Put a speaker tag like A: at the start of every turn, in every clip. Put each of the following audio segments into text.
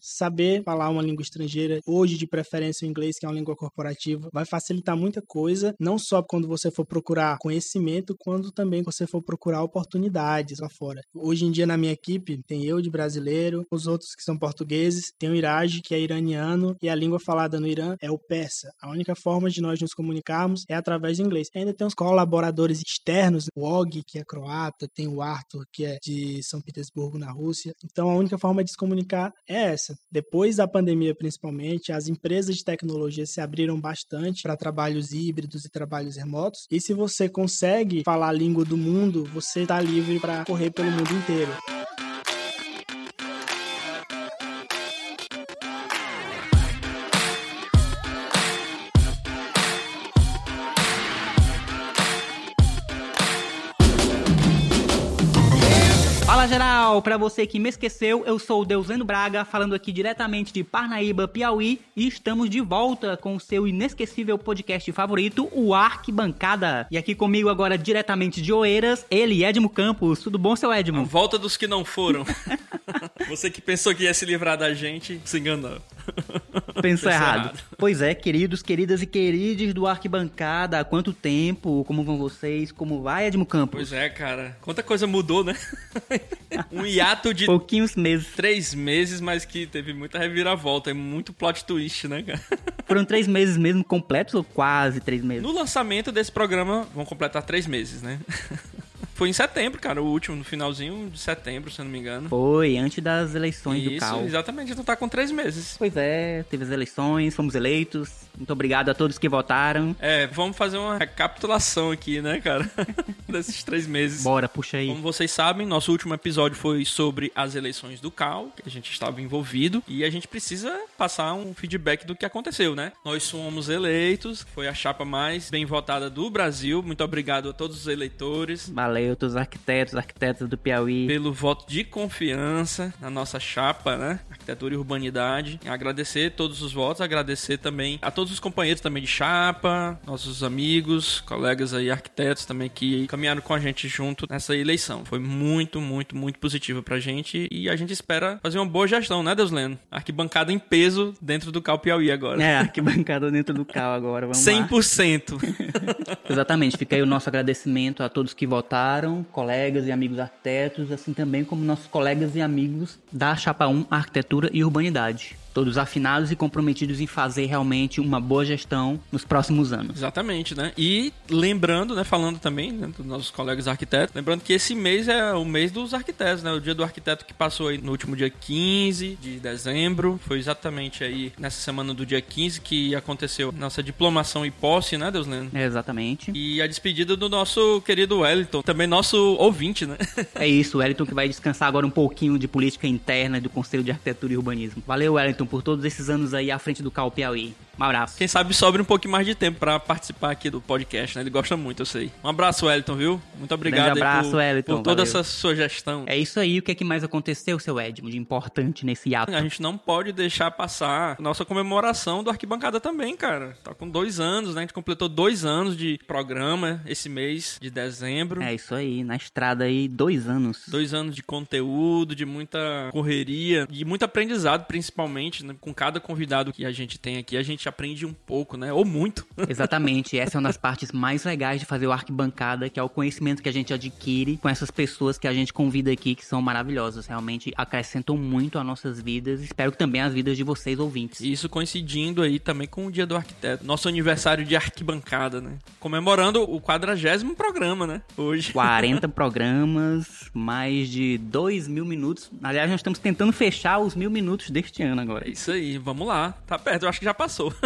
A: saber falar uma língua estrangeira, hoje de preferência o inglês, que é uma língua corporativa, vai facilitar muita coisa, não só quando você for procurar conhecimento, quando também você for procurar oportunidades lá fora. Hoje em dia na minha equipe tem eu de brasileiro, os outros que são portugueses, tem o Iraj, que é iraniano, e a língua falada no Irã é o persa. A única forma de nós nos comunicarmos é através do inglês. Ainda tem os colaboradores externos, o Og, que é croata, tem o Arthur, que é de São Petersburgo, na Rússia. Então a única forma de se comunicar é essa. Depois da pandemia, principalmente, as empresas de tecnologia se abriram bastante para trabalhos híbridos e trabalhos remotos. E se você consegue falar a língua do mundo, você está livre para correr pelo mundo inteiro.
B: Geral, pra você que me esqueceu, eu sou o Deuseno Braga, falando aqui diretamente de Parnaíba, Piauí, e estamos de volta com o seu inesquecível podcast favorito, o Arquibancada. E aqui comigo agora diretamente de Oeiras, ele, Edmo Campos. Tudo bom, seu Edmo?
C: A volta dos que não foram. você que pensou que ia se livrar da gente, se enganou.
B: Pensou errado. errado. Pois é, queridos, queridas e queridos do Arquibancada, há quanto tempo? Como vão vocês? Como vai, Edmo Campos?
C: Pois é, cara. Quanta coisa mudou, né? um hiato de...
B: Pouquinhos meses.
C: Três meses, mas que teve muita reviravolta e muito plot twist, né, cara?
B: Foram três meses mesmo completos ou quase três meses?
C: No lançamento desse programa, vão completar três meses, né? Foi em setembro, cara, o último, no finalzinho de setembro, se eu não me engano.
B: Foi, antes das eleições
C: Isso,
B: do CAL.
C: exatamente, então tá com três meses.
B: Pois é, teve as eleições, fomos eleitos. Muito obrigado a todos que votaram.
C: É, vamos fazer uma recapitulação aqui, né, cara? Desses três meses.
B: Bora, puxa aí.
C: Como vocês sabem, nosso último episódio foi sobre as eleições do CAL, que a gente estava envolvido, e a gente precisa passar um feedback do que aconteceu, né? Nós fomos eleitos, foi a chapa mais bem votada do Brasil. Muito obrigado a todos os eleitores.
B: Valeu, todos os arquitetos, arquitetas do Piauí.
C: Pelo voto de confiança na nossa chapa, né? Arquitetura e Urbanidade. Agradecer todos os votos, agradecer também a todos os companheiros também de chapa, nossos amigos, colegas aí, arquitetos também que caminharam com a gente junto nessa eleição. Foi muito, muito, muito positivo pra gente e a gente espera fazer uma boa gestão, né, Deus Leno? Arquibancada em peso dentro do Cal Piauí agora.
B: É, arquibancada dentro do Cal agora, vamos
C: 100%.
B: lá. 100%. Exatamente, fica aí o nosso agradecimento a todos que votaram, colegas e amigos arquitetos, assim também como nossos colegas e amigos da Chapa 1 Arquitetura e Urbanidade todos afinados e comprometidos em fazer realmente uma boa gestão nos próximos anos.
C: Exatamente, né? E lembrando, né, falando também né, dos nossos colegas arquitetos, lembrando que esse mês é o mês dos arquitetos, né? O dia do arquiteto que passou aí no último dia 15 de dezembro, foi exatamente aí nessa semana do dia 15 que aconteceu nossa diplomação e posse, né, Deus Lendo?
B: É, exatamente.
C: E a despedida do nosso querido Wellington, também nosso ouvinte, né?
B: é isso, o Wellington que vai descansar agora um pouquinho de política interna do Conselho de Arquitetura e Urbanismo. Valeu, Wellington, por todos esses anos aí à frente do Cal Piauí. Um abraço.
C: Quem sabe sobre um pouquinho mais de tempo para participar aqui do podcast, né? Ele gosta muito, eu sei. Um abraço, Wellington, viu? Muito obrigado
B: Grande abraço,
C: por,
B: Wellington,
C: por toda
B: valeu.
C: essa sugestão.
B: É isso aí. O que é que mais aconteceu, seu Edmo, de importante nesse ato?
C: A gente não pode deixar passar nossa comemoração do Arquibancada também, cara. Tá com dois anos, né? A gente completou dois anos de programa esse mês de dezembro.
B: É isso aí. Na estrada aí, dois anos.
C: Dois anos de conteúdo, de muita correria, de muito aprendizado, principalmente, né? Com cada convidado que a gente tem aqui, a gente aprende um pouco, né? Ou muito.
B: Exatamente. Essa é uma das partes mais legais de fazer o Arquibancada, que é o conhecimento que a gente adquire com essas pessoas que a gente convida aqui, que são maravilhosas. Realmente acrescentam muito às nossas vidas. Espero que também as vidas de vocês, ouvintes.
C: Isso coincidindo aí também com o Dia do Arquiteto. Nosso aniversário de Arquibancada, né? Comemorando o quadragésimo programa, né? Hoje.
B: 40 programas, mais de 2 mil minutos. Aliás, nós estamos tentando fechar os mil minutos deste ano agora.
C: É isso aí, vamos lá. Tá perto, eu acho que já passou.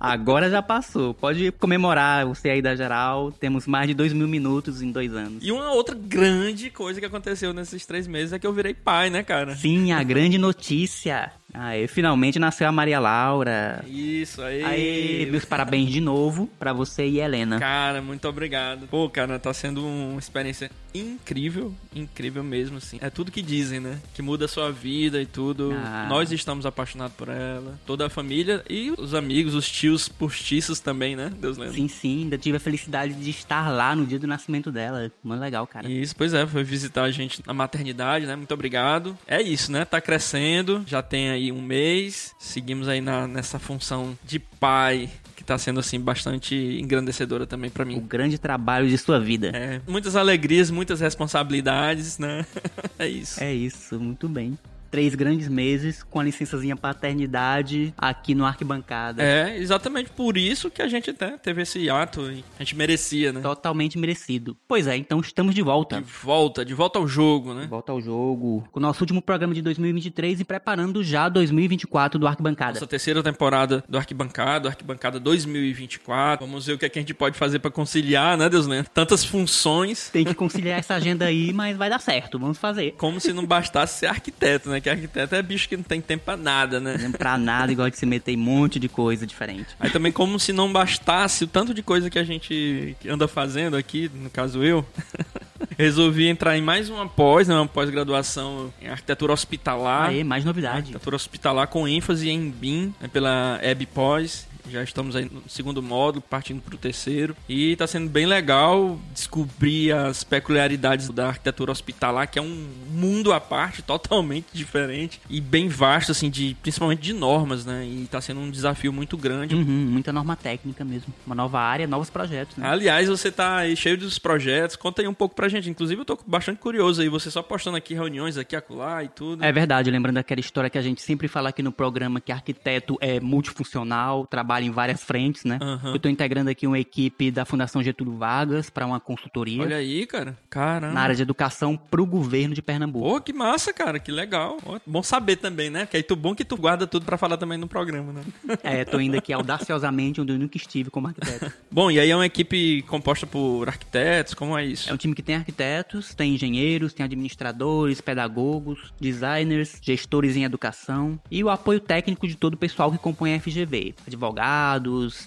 B: Agora já passou. Pode comemorar você aí da geral. Temos mais de dois mil minutos em dois anos.
C: E uma outra grande coisa que aconteceu nesses três meses é que eu virei pai, né, cara?
B: Sim, a grande notícia. Aê, finalmente nasceu a Maria Laura.
C: Isso, aí.
B: Aê, meus parabéns de novo pra você e Helena.
C: Cara, muito obrigado. Pô, cara, tá sendo uma experiência incrível, incrível mesmo, assim. É tudo que dizem, né? Que muda a sua vida e tudo.
B: Ah.
C: Nós estamos apaixonados por ela. Toda a família e os amigos, os tios postiços também, né? Deus lembra.
B: Sim, sim, ainda tive a felicidade de estar lá no dia do nascimento dela. Muito legal, cara.
C: Isso, pois é, foi visitar a gente na maternidade, né? Muito obrigado. É isso, né? Tá crescendo, já tem aí um mês. Seguimos aí na, nessa função de pai, que tá sendo, assim, bastante engrandecedora também pra
B: O
C: mim.
B: grande trabalho de sua vida.
C: É, muitas alegrias, muitas responsabilidades, né? é isso.
B: É isso, muito bem. Três grandes meses com a licençazinha paternidade aqui no Arquibancada.
C: É, exatamente por isso que a gente até teve esse ato e a gente merecia, né?
B: Totalmente merecido. Pois é, então estamos de volta.
C: De volta, de volta ao jogo, né?
B: Volta ao jogo. Com o nosso último programa de 2023 e preparando já 2024 do Arquibancada.
C: Nossa terceira temporada do Arquibancada, Arquibancada 2024. Vamos ver o que, é que a gente pode fazer pra conciliar, né, Deus né? Tantas funções,
B: Tem que conciliar essa agenda aí, mas vai dar certo. Vamos fazer.
C: como se não bastasse ser arquiteto, né? Que arquiteto é bicho que não tem tempo pra nada, né?
B: Não pra nada, igual de se meter em um monte de coisa diferente.
C: Aí também como se não bastasse o tanto de coisa que a gente anda fazendo aqui, no caso eu, resolvi entrar em mais uma pós, né, uma pós-graduação em arquitetura hospitalar.
B: Aí, mais novidade.
C: Arquitetura hospitalar com ênfase em BIM, né, pela EBPOS. Já estamos aí no segundo módulo, partindo para o terceiro. E está sendo bem legal descobrir as peculiaridades da arquitetura hospitalar, que é um mundo à parte, totalmente diferente e bem vasto, assim, de, principalmente de normas, né? E está sendo um desafio muito grande.
B: Uhum, muita norma técnica mesmo. Uma nova área, novos projetos, né?
C: Aliás, você tá aí cheio dos projetos. Conta aí um pouco pra gente. Inclusive, eu tô bastante curioso aí. Você só postando aqui reuniões aqui, acolá e tudo.
B: É verdade, lembrando aquela história que a gente sempre fala aqui no programa que arquiteto é multifuncional, trabalha em várias frentes, né?
C: Aham.
B: Eu tô integrando aqui uma equipe da Fundação Getúlio Vargas para uma consultoria
C: Olha aí, cara. Caramba.
B: na área de educação pro governo de Pernambuco.
C: Pô, que massa, cara. Que legal. Bom saber também, né? Que aí tu bom que tu guarda tudo pra falar também no programa, né?
B: É, tô indo aqui audaciosamente onde eu nunca estive como arquiteto.
C: bom, e aí é uma equipe composta por arquitetos, como é isso?
B: É um time que tem arquitetos, tem engenheiros, tem administradores, pedagogos, designers, gestores em educação e o apoio técnico de todo o pessoal que compõe a FGV. Advogados,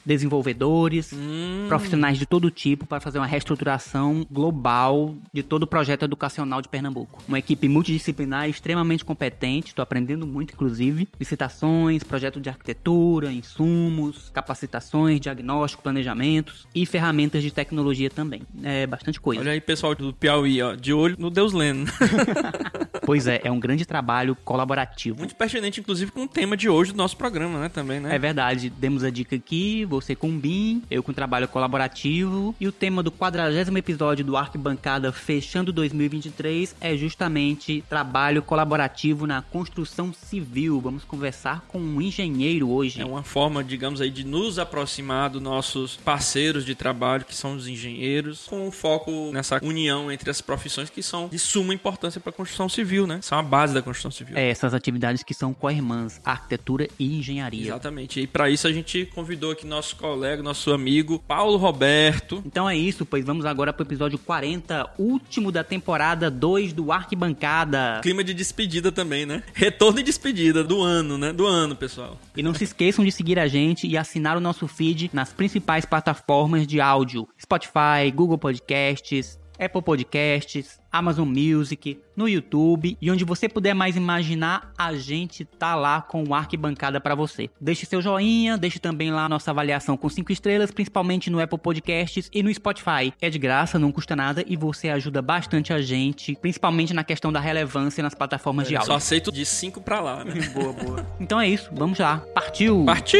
B: desenvolvedores,
C: Hum,
B: profissionais de todo tipo para fazer uma reestruturação global de todo o projeto educacional de Pernambuco. Uma equipe multidisciplinar extremamente competente, estou aprendendo muito, inclusive. Licitações, projeto de arquitetura, insumos, capacitações, diagnóstico, planejamentos e ferramentas de tecnologia também. É bastante coisa.
C: olha aí, pessoal do Piauí, ó. De olho no Deus Lendo.
B: Pois é, é um grande trabalho colaborativo.
C: Muito pertinente, inclusive, com o tema de hoje do nosso programa, né? Também, né?
B: É verdade, demos a dica aqui, você com o BIM, eu com trabalho colaborativo, e o tema do 40 episódio do Arquibancada Fechando 2023 é justamente trabalho colaborativo na construção civil. Vamos conversar com um engenheiro hoje.
C: É uma forma, digamos aí, de nos aproximar dos nossos parceiros de trabalho, que são os engenheiros, com um foco nessa união entre as profissões que são de suma importância para a construção civil, né? São a base da construção civil.
B: É, essas atividades que são co-irmãs, arquitetura e engenharia.
C: Exatamente. E para isso a gente convidou aqui nosso colega, nosso amigo Paulo Roberto.
B: Então é isso, pois vamos agora pro episódio 40, último da temporada 2 do Arquibancada.
C: Clima de despedida também, né? Retorno e despedida do ano, né? Do ano, pessoal.
B: E não se esqueçam de seguir a gente e assinar o nosso feed nas principais plataformas de áudio: Spotify, Google Podcasts, Apple Podcasts, Amazon Music, no YouTube e onde você puder mais imaginar, a gente tá lá com o Arquibancada para você. Deixe seu joinha, deixe também lá nossa avaliação com 5 estrelas, principalmente no Apple Podcasts e no Spotify. É de graça, não custa nada e você ajuda bastante a gente, principalmente na questão da relevância nas plataformas de
C: Só
B: áudio.
C: aceito de 5 pra lá, né?
B: boa, boa. Então é isso, vamos lá. Partiu!
C: Partiu!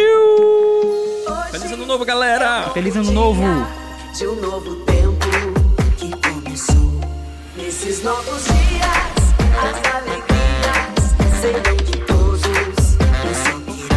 C: Feliz ano novo, galera!
B: Feliz ano novo!
D: de um novo tempo. Nesses novos dias, as alegrias serão de todos. Eu só queria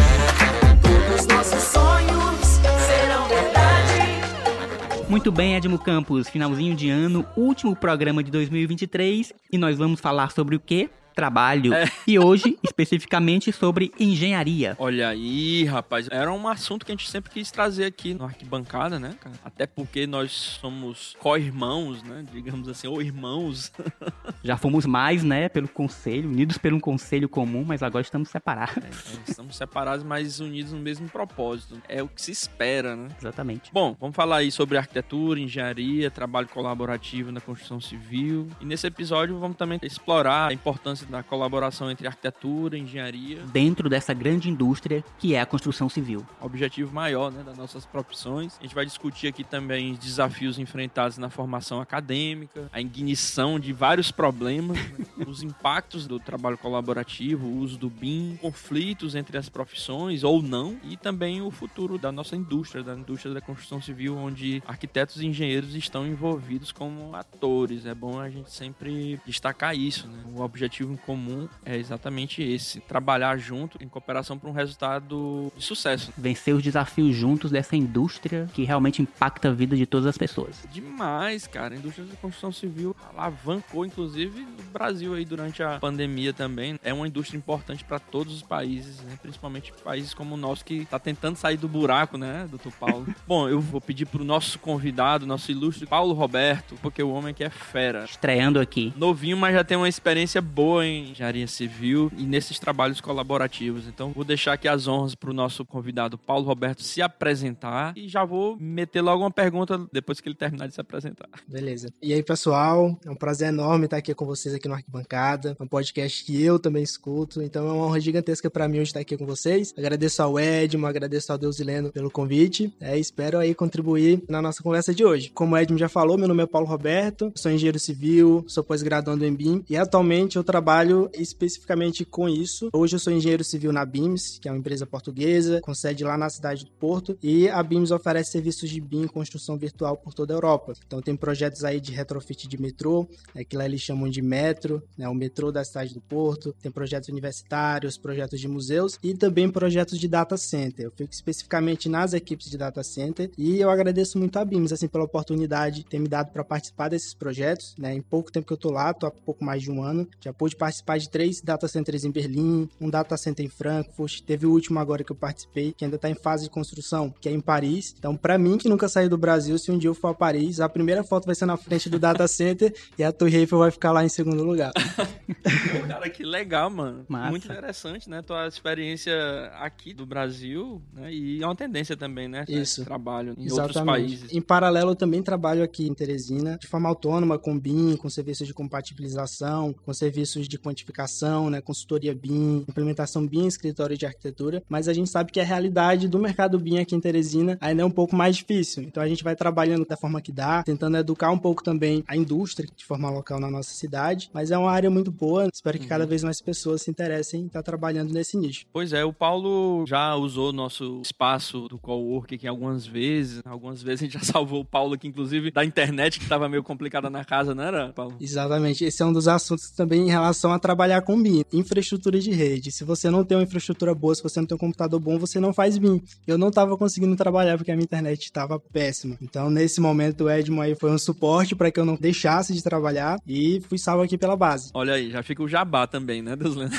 D: todos os nossos sonhos serão verdade.
B: Muito bem, Edmo Campos, finalzinho de ano, último programa de 2023 e nós vamos falar sobre o quê? Trabalho. E hoje, especificamente, sobre engenharia.
C: Olha aí, rapaz. Era um assunto que a gente sempre quis trazer aqui no Arquibancada, né, cara? Até porque nós somos co-irmãos, né? Digamos assim, ou irmãos.
B: Já fomos mais, né, pelo conselho, unidos por um conselho comum, mas agora estamos separados.
C: É, estamos separados, mas unidos no mesmo propósito. É o que se espera, né?
B: Exatamente.
C: Bom, vamos falar aí sobre arquitetura, engenharia, trabalho colaborativo na construção civil. E nesse episódio vamos também explorar a importância da colaboração entre arquitetura e engenharia.
B: Dentro dessa grande indústria que é a construção civil.
C: Objetivo maior, né, das nossas profissões. A gente vai discutir aqui também os desafios enfrentados na formação acadêmica, a ignição de vários problemas, né, os impactos do trabalho colaborativo, o uso do BIM, conflitos entre as profissões ou não, e também o futuro da nossa indústria, da indústria da construção civil, onde arquitetos e engenheiros estão envolvidos como atores. É bom a gente sempre destacar isso, né? O objetivo em comum é exatamente esse: trabalhar junto em cooperação para um resultado de sucesso.
B: Vencer os desafios juntos dessa indústria que realmente impacta a vida de todas as pessoas.
C: Demais, cara. A indústria da construção civil alavancou, inclusive, no Brasil aí durante a pandemia também. É uma indústria importante para todos os países, né? principalmente países como o nosso que está tentando sair do buraco, né, doutor Paulo? Bom, eu vou pedir pro nosso convidado, nosso ilustre Paulo Roberto, porque o homem aqui é fera.
B: Estreando aqui.
C: Novinho, mas já tem uma experiência boa em engenharia civil e nesses trabalhos colaborativos. Então, vou deixar aqui as honras pro nosso convidado Paulo Roberto se apresentar e já vou meter logo uma pergunta depois que ele terminar de se apresentar.
A: Beleza. E aí, pessoal, é um prazer enorme estar aqui com vocês aqui no Arquibancada, um podcast que eu também escuto, então é uma honra gigantesca para mim hoje estar aqui com vocês. Agradeço ao Edmo, agradeço ao Deus Ileno pelo convite, é, espero aí contribuir na nossa conversa de hoje. Como o Edmo já falou, meu nome é Paulo Roberto, sou engenheiro civil, sou pós-graduando em BIM e atualmente eu trabalho especificamente com isso. Hoje eu sou engenheiro civil na BIMS, que é uma empresa portuguesa, com sede lá na cidade do Porto, e a BIMS oferece serviços de BIM construção virtual por toda a Europa. Então tem projetos aí de retrofit de metrô, né, que lá eles chamam de metro, né, o metrô da cidade do Porto, tem projetos universitários, projetos de museus e também projetos de data center. Eu fico especificamente nas equipes de data center e eu agradeço muito a BIMS assim pela oportunidade de ter me dado para participar desses projetos, né? Em pouco tempo que eu tô lá, tô há pouco mais de um ano, já pude participar de três data centers em Berlim, um data center em Frankfurt, teve o último agora que eu participei, que ainda tá em fase de construção, que é em Paris. Então, para mim que nunca saí do Brasil, se um dia eu for a Paris, a primeira foto vai ser na frente do data center e a Torre Eiffel vai ficar lá em segundo lugar.
C: Cara, que legal, mano.
B: Massa.
C: Muito interessante, né? Tua experiência aqui do Brasil, né? E é uma tendência também, né?
A: Isso.
C: Esse trabalho em outros países.
A: Em paralelo, eu também trabalho aqui em Teresina de forma autônoma, com BIM, com serviços de compatibilização, com serviços de quantificação, né? Consultoria BIM, implementação BIM, escritório de arquitetura. Mas a gente sabe que a realidade do mercado BIM aqui em Teresina ainda é um pouco mais difícil. Então a gente vai trabalhando da forma que dá, tentando educar um pouco também a indústria de forma local na nossa cidade. Mas é uma área muito boa. Espero que cada vez mais pessoas se interessem em estar trabalhando nesse nicho.
C: Pois é, o Paulo já usou nosso espaço do cowork aqui algumas vezes. Algumas vezes a gente já salvou o Paulo aqui, inclusive, da internet, que tava meio complicada na casa, não era, Paulo?
A: Exatamente. Esse é um dos assuntos também em relação a trabalhar com BIM. Infraestrutura de rede. Se você não tem uma infraestrutura boa, se você não tem um computador bom, você não faz BIM. Eu não estava conseguindo trabalhar porque a minha internet estava péssima. Então, nesse momento, o Edmo aí foi um suporte para que eu não deixasse de trabalhar e fui salvo aqui pela base.
C: Olha aí, já fica o jabá também, né, Deus lendo?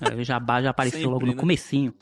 B: É, O Jabá já apareceu
C: Sempre,
B: logo no
C: né?
B: comecinho.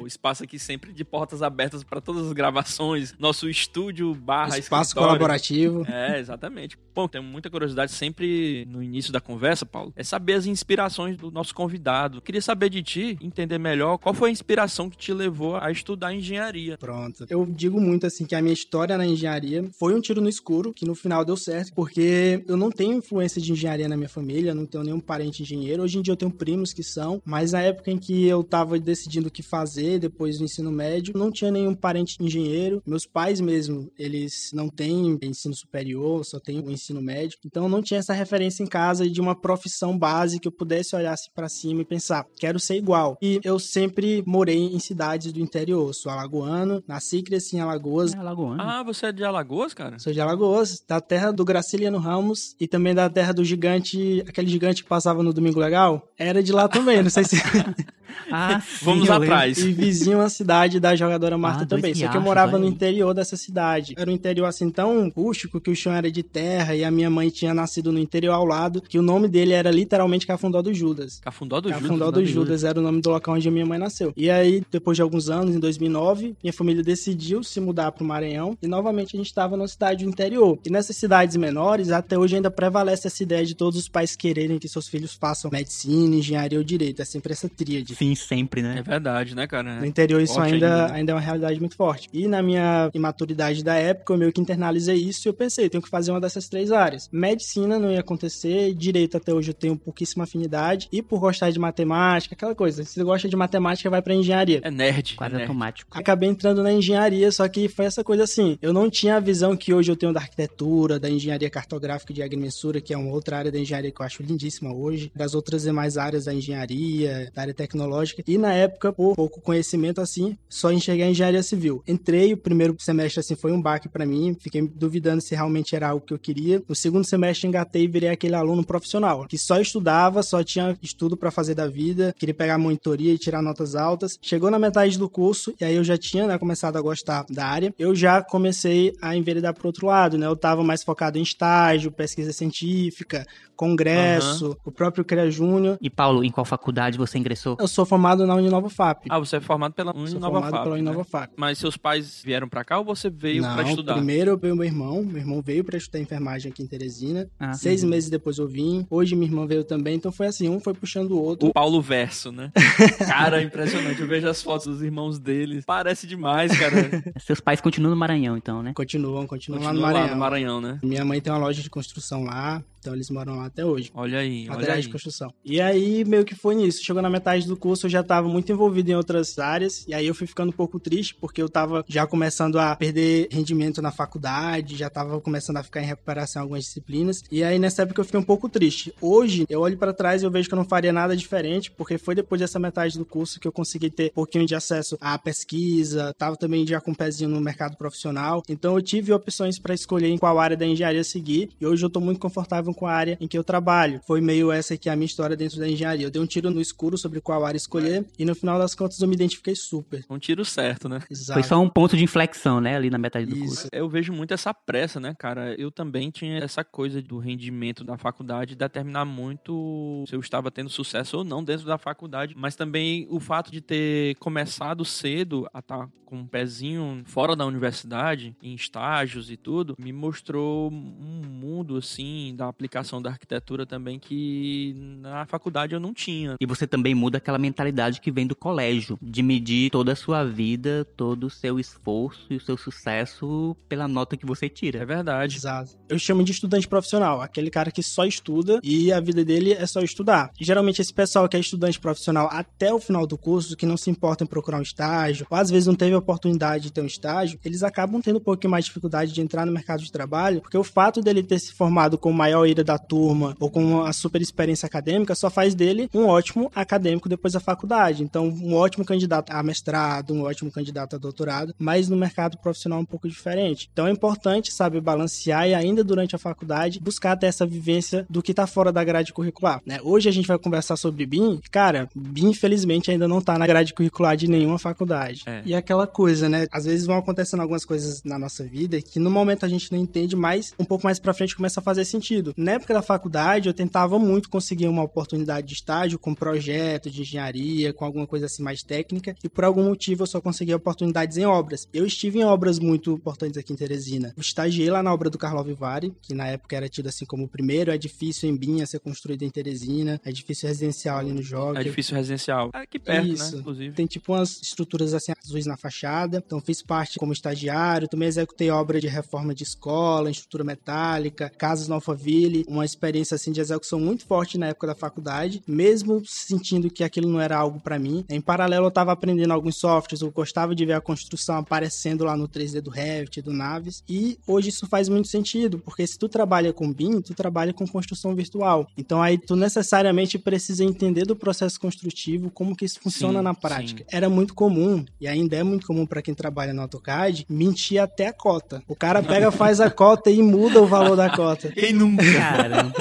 C: O espaço aqui sempre de portas abertas para todas as gravações. Nosso estúdio barra
A: Espaço
C: escritório.
A: colaborativo.
C: É, exatamente. Bom, tenho muita curiosidade sempre no início da conversa, Paulo, é saber as inspirações do nosso convidado. Queria saber de ti, entender melhor qual foi a inspiração que te levou a estudar engenharia.
A: Pronto. Eu digo muito assim que a minha história na engenharia foi um tiro no escuro, que no final deu certo, porque eu não tenho influência de engenharia na minha família, não tenho nenhum parente engenheiro. Hoje em dia eu tenho primos que são, mas na época em que eu tava decidindo o que fazer depois do ensino médio, não tinha nenhum parente engenheiro. Meus pais mesmo, eles não têm ensino superior, só têm o ensino médio. Então eu não tinha essa referência em casa de uma profissão base que eu pudesse olhar assim para cima e pensar, quero ser igual. E eu sempre morei em cidades do interior, sou alagoano, nasci e cresci em Alagoas.
B: É, Alagoano.
C: Ah, você é de Alagoas, cara?
A: Sou de Alagoas, da terra do Graciliano Ramos e também da terra do gigante, aquele gigante que passava no Domingo Legal. Era de lá também, não sei se.
B: Ah,
C: Vamos
B: sim, lembro.
C: atrás.
A: E vizinho a cidade da jogadora Marta
B: Ah,
A: também. Só que eu morava no interior dessa cidade. Era um interior assim tão rústico que o chão era de terra e a minha mãe tinha nascido no interior ao lado, que o nome dele era literalmente Cafundó do Judas.
C: Cafundó do Judas.
A: Cafundó do Judas era o nome do local onde a minha mãe nasceu. E aí, depois de alguns anos, em 2009, minha família decidiu se mudar para o Maranhão e novamente a gente estava numa cidade do interior. E nessas cidades menores, até hoje ainda prevalece essa ideia de todos os pais quererem que seus filhos façam medicina, engenharia ou direito. É sempre essa tríade.
B: Sim, sempre,
C: É
B: né?
C: verdade, né, cara?
A: No interior isso ainda,
C: ainda, né?
A: ainda é uma realidade muito forte. E na minha imaturidade da época, eu meio que internalizei isso e eu pensei, tenho que fazer uma dessas três áreas. Medicina não ia acontecer, direito até hoje eu tenho pouquíssima afinidade, e por gostar de matemática, aquela coisa, se você gosta de matemática, vai pra engenharia.
C: É nerd.
B: Quase
C: é nerd.
B: automático.
A: Acabei entrando na engenharia, só que foi essa coisa assim. Eu não tinha a visão que hoje eu tenho da arquitetura, da engenharia cartográfica e de agrimensura, que é uma outra área da engenharia que eu acho lindíssima hoje, das outras demais áreas da engenharia, da área tecnológica. E na época, por pouco conhecimento assim, só enxerguei a engenharia civil. Entrei, o primeiro semestre assim foi um baque pra mim, fiquei duvidando se realmente era algo que eu queria. No segundo semestre engatei e virei aquele aluno profissional, que só estudava, só tinha estudo pra fazer da vida, queria pegar monitoria e tirar notas altas. Chegou na metade do curso e aí eu já tinha né, começado a gostar da área. Eu já comecei a enveredar pro outro lado, né? Eu tava mais focado em estágio, pesquisa científica, congresso, o próprio CREA Júnior.
B: E Paulo, em qual faculdade você ingressou?
A: Eu sou formado na Uninova FAP.
C: Ah, você é formado pela
A: sou
C: Uninova
A: formado
C: FAP,
A: pela
C: né?
A: Uninova FAP.
C: Mas seus pais vieram pra cá ou você veio pra estudar?
A: primeiro veio meu irmão. Meu irmão veio pra estudar enfermagem aqui em Teresina.
B: Ah,
A: Seis
B: uhum.
A: meses depois eu vim. Hoje minha irmã veio também. Então foi assim, um foi puxando o outro.
C: O Paulo Verso, né? Cara, impressionante. Eu vejo as fotos dos irmãos deles. Parece demais, cara.
B: Seus pais continuam no Maranhão, então, né?
A: Continuam, continuam lá
C: Continua
A: no Maranhão.
C: lá no Maranhão, né?
A: Minha mãe tem uma loja de construção lá. Então eles moram lá até hoje.
C: Olha aí, olha
A: Materiais
C: aí.
A: de construção. E aí, meio que foi nisso. Chegou na metade do curso, eu já tava muito envolvido em outras áreas. E aí eu fui ficando um pouco triste, porque eu tava já começando a perder rendimento na faculdade, já tava começando a ficar em recuperação em algumas disciplinas. E aí, nessa época, eu fiquei um pouco triste. Hoje, eu olho pra trás e eu vejo que eu não faria nada diferente, porque foi depois dessa metade do curso que eu consegui ter um pouquinho de acesso à pesquisa, tava também já com um pezinho no mercado profissional. Então, eu tive opções pra escolher em qual área da engenharia seguir. E hoje eu tô muito confortável com a área em que eu trabalho. Foi meio essa aqui a minha história dentro da engenharia. Eu dei um tiro no escuro sobre qual área escolher e no final das contas eu me identifiquei super.
C: Um tiro certo, né?
A: Exato.
B: Foi só um ponto de inflexão, né? Ali na metade do
A: Isso.
B: curso.
C: Eu vejo muito essa pressa, né, cara? Eu também tinha essa coisa do rendimento da faculdade determinar muito se eu estava tendo sucesso ou não dentro da faculdade, mas também o fato de ter começado cedo a estar com um pezinho fora da universidade, em estágios e tudo, me mostrou um mundo assim da aplicação da arquitetura também que na faculdade eu não tinha.
B: E você também muda aquela mentalidade que vem do colégio, de medir toda a sua vida, todo o seu esforço e o seu sucesso pela nota que você
C: É
B: tira.
C: verdade.
A: Exato. Eu chamo de estudante profissional, aquele cara que só estuda e a vida dele é só estudar. E, geralmente esse pessoal que é estudante profissional até o final do curso, que não se importa em procurar um estágio, ou às vezes não teve a oportunidade de ter um estágio, eles acabam tendo um pouquinho mais de dificuldade de entrar no mercado de trabalho, porque o fato dele ter se formado com maior ira da turma ou com uma super experiência acadêmica só faz dele um ótimo acadêmico depois da faculdade. Então, um ótimo candidato a mestrado, um ótimo candidato a doutorado, mas no mercado profissional é um pouco diferente. Então, é importante saber balancear e ainda durante a faculdade buscar ter essa vivência do que tá fora da grade curricular. né? Hoje a gente vai conversar sobre BIM. Cara, BIM infelizmente ainda não tá na grade curricular de nenhuma faculdade.
C: É.
A: E aquela coisa, né? Às vezes vão acontecendo algumas coisas na nossa vida que no momento a gente não entende, mas um pouco mais pra frente começa a fazer sentido. Na época da faculdade, eu tentava muito conseguir uma oportunidade de estágio com projeto de engenharia, com alguma coisa assim mais técnica, e por algum motivo eu só consegui oportunidades em obras. Eu estive em obras muito importantes aqui em Teresina. Eu estagiei lá na obra do Carlo Vivari, que na época era tido assim como o primeiro edifício em Binha a ser construído em Teresina, edifício residencial ali no Jockey.
C: É difícil residencial. Aqui perto,
A: Isso.
C: né? Inclusive.
A: Tem tipo umas estruturas assim azuis na fachada. Então fiz parte como estagiário, também executei obra de reforma de escola, estrutura metálica, casas no Alphaville, uma experiência assim de execução muito forte na época da faculdade, mesmo sentindo que aquilo não era algo pra mim. Em paralelo eu tava aprendendo alguns softwares, eu gostava de ver a construção aparecendo lá no 3D do Revit, do Naves, e hoje isso faz muito sentido, porque se tu trabalha com BIM, tu trabalha com construção virtual. Então aí tu necessariamente precisa entender do processo construtivo, como que isso funciona
C: Sim,
A: na prática. Era muito comum, e ainda é muito comum para quem trabalha no AutoCAD, mentir até a cota. O cara pega, faz a cota e muda o valor da cota.
C: Quem nunca?
B: Caramba.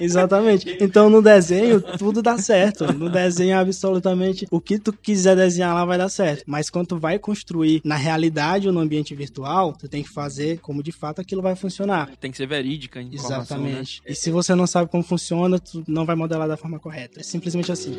A: Exatamente. Então no desenho tudo dá certo. No desenho absolutamente o que tu quiser desenhar lá vai dar certo. Mas quando tu vai construir na realidade ou no ambiente virtual, tu tem que fazer como de fato aquilo vai funcionar.
C: Tem que ser verídica né?
A: Exatamente. E se você não sabe como funciona, tu não vai modelar da forma correta. É simplesmente assim.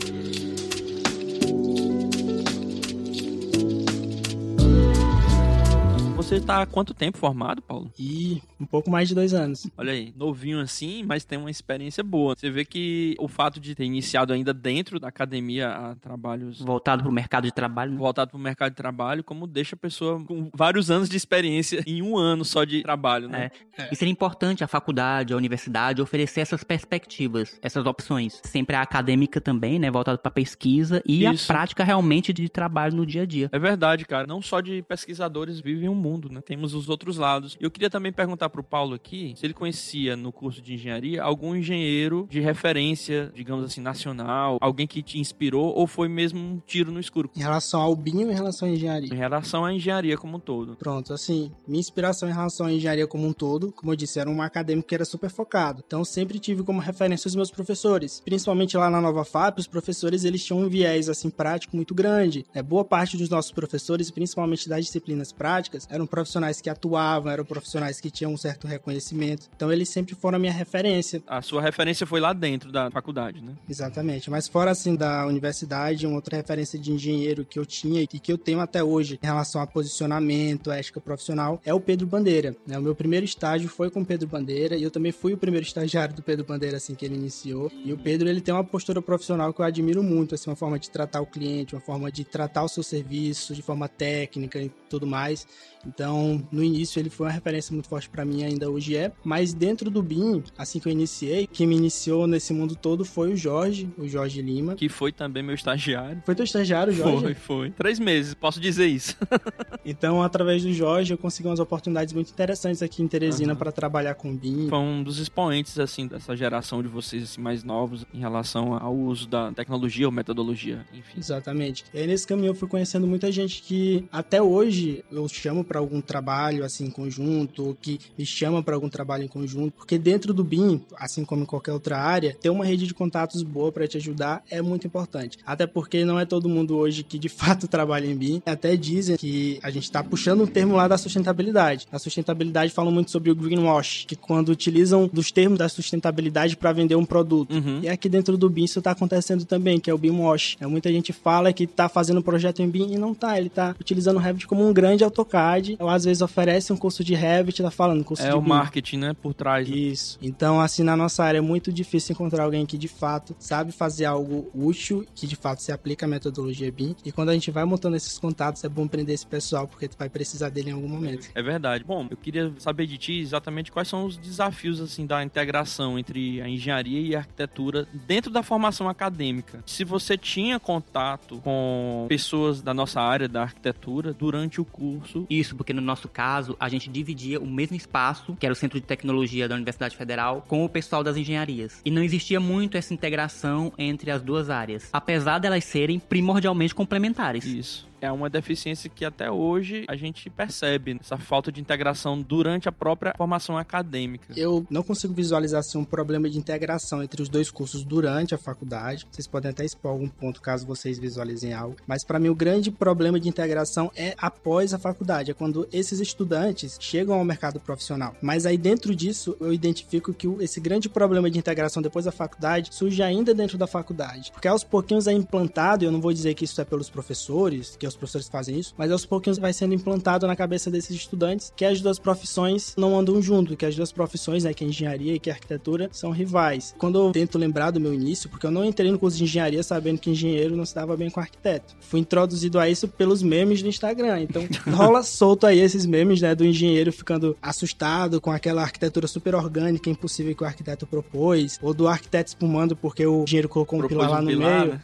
C: Você tá há quanto tempo formado, Paulo?
A: E um pouco mais de dois anos.
C: Olha aí, novinho assim, mas tem uma experiência boa. Você vê que o fato de ter iniciado ainda dentro da academia a trabalhos
B: Voltado pro mercado de trabalho, né?
C: voltado para o mercado de trabalho, como deixa a pessoa com vários anos de experiência em um ano só de trabalho, né?
B: E seria importante a faculdade, a universidade oferecer essas perspectivas, essas opções. Sempre a acadêmica também, né? Voltado para pesquisa e
C: Isso.
B: a prática realmente de trabalho no dia a dia.
C: É verdade, cara. Não só de pesquisadores vivem um mundo, né? Temos os outros lados. Eu queria também perguntar pro Paulo aqui se ele conhecia no curso de engenharia algum engenheiro de referência, digamos assim, nacional, alguém que te inspirou ou foi mesmo um tiro no escuro
A: Em relação ao BIM ou em relação à engenharia?
C: em relação à engenharia como um todo.
A: Pronto, assim, minha inspiração em relação à engenharia como um todo, como eu disse, era um acadêmico que era super focado. Então, sempre tive como referência os meus professores. Principalmente lá na Nova FAP, os professores, eles tinham um viés, assim, prático muito grande. É, boa parte dos nossos professores, principalmente das disciplinas práticas, eram profissionais que atuavam, eram profissionais que tinham um certo reconhecimento. Então, eles sempre foram a minha referência.
C: A sua referência foi lá dentro da faculdade, né?
A: Exatamente. Mas fora assim da universidade, uma outra referência de engenheiro que eu tinha e que eu tenho até hoje em relação a posicionamento, ética profissional, é o Pedro Bandeira. né? O meu primeiro estágio foi com o Pedro Bandeira e eu também fui o primeiro estagiário do Pedro Bandeira assim que ele iniciou. E o Pedro, ele tem uma postura profissional que eu admiro muito, assim, uma forma de tratar o cliente, uma forma de tratar o seu serviço de forma técnica e tudo mais. Então, no início ele foi uma referência muito forte para mim, ainda hoje é. Mas dentro do BIM, assim que eu iniciei, quem me iniciou nesse mundo todo foi o Jorge, o Jorge Lima.
C: Que foi também meu estagiário.
A: Foi teu estagiário, Jorge?
C: Foi, foi. Três meses, posso dizer isso.
A: Então, através do Jorge, eu consegui umas oportunidades muito interessantes aqui em Teresina para trabalhar com BIM.
C: Foi um dos expoentes, assim, dessa geração de vocês, assim, mais novos em relação ao uso da tecnologia ou metodologia, enfim.
A: Exatamente. E aí, nesse caminho, eu fui conhecendo muita gente que até hoje eu chamo para algum trabalho assim em conjunto, ou que me chama para algum trabalho em conjunto, porque dentro do BIM, assim como em qualquer outra área, ter uma rede de contatos boa para te ajudar é muito importante. Até porque não é todo mundo hoje que de fato trabalha em BIM. Até dizem que a gente está puxando um termo lá da sustentabilidade. A sustentabilidade fala muito sobre o greenwash, que quando utilizam dos termos da sustentabilidade para vender um produto.
C: Uhum.
A: E aqui dentro do BIM isso está acontecendo também, que é o BIM Wash. É, muita gente fala que está fazendo um projeto em BIM e não tá. Ele está utilizando o Revit como um grande AutoCAD. Ou às vezes oferece um curso de Revit, tá falando curso
C: É
A: de
C: o
A: BIM.
C: marketing, né, por trás. né?
A: Isso. Então, assim, na nossa área é muito difícil encontrar alguém que de fato sabe fazer algo útil, que de fato se aplica a metodologia BIM. E quando a gente vai montando esses contatos, é bom prender esse pessoal, porque tu vai precisar dele em algum momento.
C: É verdade. Bom, eu queria saber de ti exatamente quais são os desafios assim da integração entre a engenharia e a arquitetura dentro da formação acadêmica. Se você tinha contato com pessoas da nossa área da arquitetura durante o curso,
B: Isso, porque no nosso caso, a gente dividia o mesmo espaço, que era o Centro de Tecnologia da Universidade Federal, com o pessoal das engenharias. E não existia muito essa integração entre as duas áreas, apesar delas serem primordialmente complementares.
C: isso é uma deficiência que até hoje a gente percebe, essa falta de integração durante a própria formação acadêmica.
A: Eu não consigo visualizar assim, um problema de integração entre os dois cursos durante a faculdade. Vocês podem até expor algum ponto caso vocês visualizem algo. Mas para mim o grande problema de integração é após a faculdade, é quando esses estudantes chegam ao mercado profissional. Mas aí dentro disso eu identifico que esse grande problema de integração depois da faculdade surge ainda dentro da faculdade. Porque aos pouquinhos é implantado, eu não vou dizer que isso é pelos professores, que os professores fazem isso, mas aos pouquinhos vai sendo implantado na cabeça desses estudantes que as duas profissões não andam junto, que as duas profissões, né, que é engenharia e que é arquitetura, são rivais. Quando eu tento lembrar do meu início, porque eu não entrei no curso de engenharia sabendo que engenheiro não se dava bem com arquiteto. Fui introduzido a isso pelos memes do Instagram. Então, rola solto aí esses memes, né, do engenheiro ficando assustado com aquela arquitetura super orgânica, impossível que o arquiteto propôs, ou do arquiteto espumando porque o engenheiro colocou um
C: Propôs
A: pilar lá
C: um
A: no
C: pilar,
A: meio.
C: né?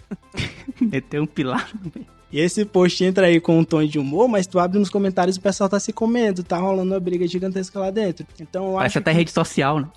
B: Meter um pilar no meio.
A: E esse post entra aí com um tom de humor, mas tu abre nos comentários e o pessoal tá se comendo, tá rolando uma briga gigantesca lá dentro. Então eu
B: Parece
A: acho
B: até
A: que...
B: rede social, né?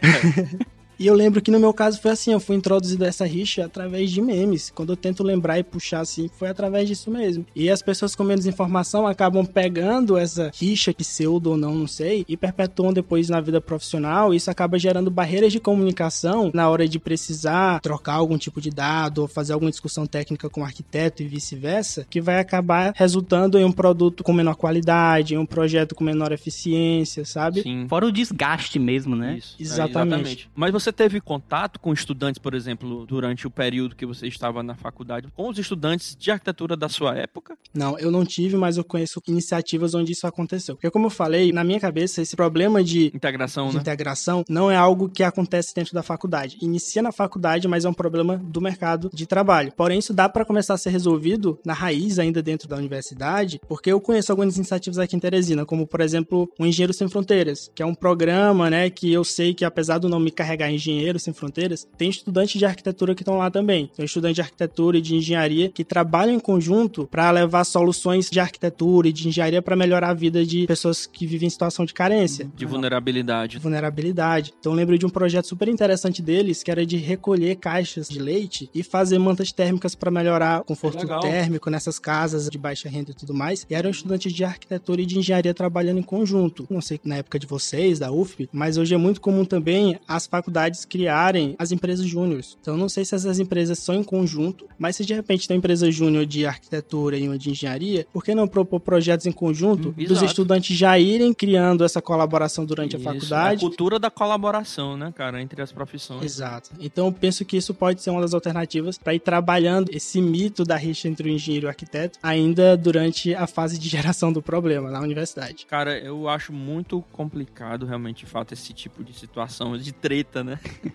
A: E eu lembro que no meu caso foi assim, eu fui introduzido a essa rixa através de memes. Quando eu tento lembrar e puxar assim, foi através disso mesmo. E as pessoas com menos informação acabam pegando essa rixa, pseudo ou não, não sei, e perpetuam depois na vida profissional. Isso acaba gerando barreiras de comunicação na hora de precisar trocar algum tipo de dado ou fazer alguma discussão técnica com o arquiteto e vice-versa, que vai acabar resultando em um produto com menor qualidade, em um projeto com menor eficiência, sabe?
C: Sim.
B: Fora o desgaste mesmo, né?
C: Isso, é,
A: Exatamente.
C: Mas você teve contato com estudantes, por exemplo, durante o período que você estava na faculdade, com os estudantes de arquitetura da sua época?
A: Não, eu não tive, mas eu conheço iniciativas onde isso aconteceu. Porque, como eu falei, na minha cabeça, esse problema de,
C: Integração,
A: de
C: né?
A: integração não é algo que acontece dentro da faculdade. Inicia na faculdade, mas é um problema do mercado de trabalho. Porém, isso dá para começar a ser resolvido na raiz, ainda dentro da universidade, porque eu conheço algumas iniciativas aqui em Teresina, como, por exemplo, o Engenheiro Sem Fronteiras, que é um programa, né, que eu sei que, apesar do nome carregar Engenheiro Sem Fronteiras, tem estudantes de arquitetura que estão lá também. Tem estudantes de arquitetura e de engenharia que trabalham em conjunto para levar soluções de arquitetura e de engenharia para melhorar a vida de pessoas que vivem em situação de carência.
C: De vulnerabilidade.
A: vulnerabilidade. Então eu lembro de um projeto super interessante deles, que era de recolher caixas de leite e fazer mantas térmicas para melhorar o conforto
C: Legal.
A: térmico nessas casas de baixa renda e tudo mais. E eram estudantes de arquitetura e de engenharia trabalhando em conjunto. Não sei na época de vocês, da UFP, mas hoje é muito comum também as faculdades criarem as empresas júniores. Então eu não sei se essas empresas são em conjunto, mas se de repente tem uma empresa júnior de arquitetura e uma de engenharia, por que não propor projetos em conjunto
C: Hum,
A: dos estudantes já irem criando essa colaboração durante a
C: Isso,
A: faculdade?
C: A cultura da colaboração, né, cara, entre as profissões.
A: Exato. Então eu penso que isso pode ser uma das alternativas para ir trabalhando esse mito da rixa entre o engenheiro e o arquiteto ainda durante a fase de geração do problema na universidade.
C: Cara, eu acho muito complicado, realmente, de fato, esse tipo de situação, de treta, né?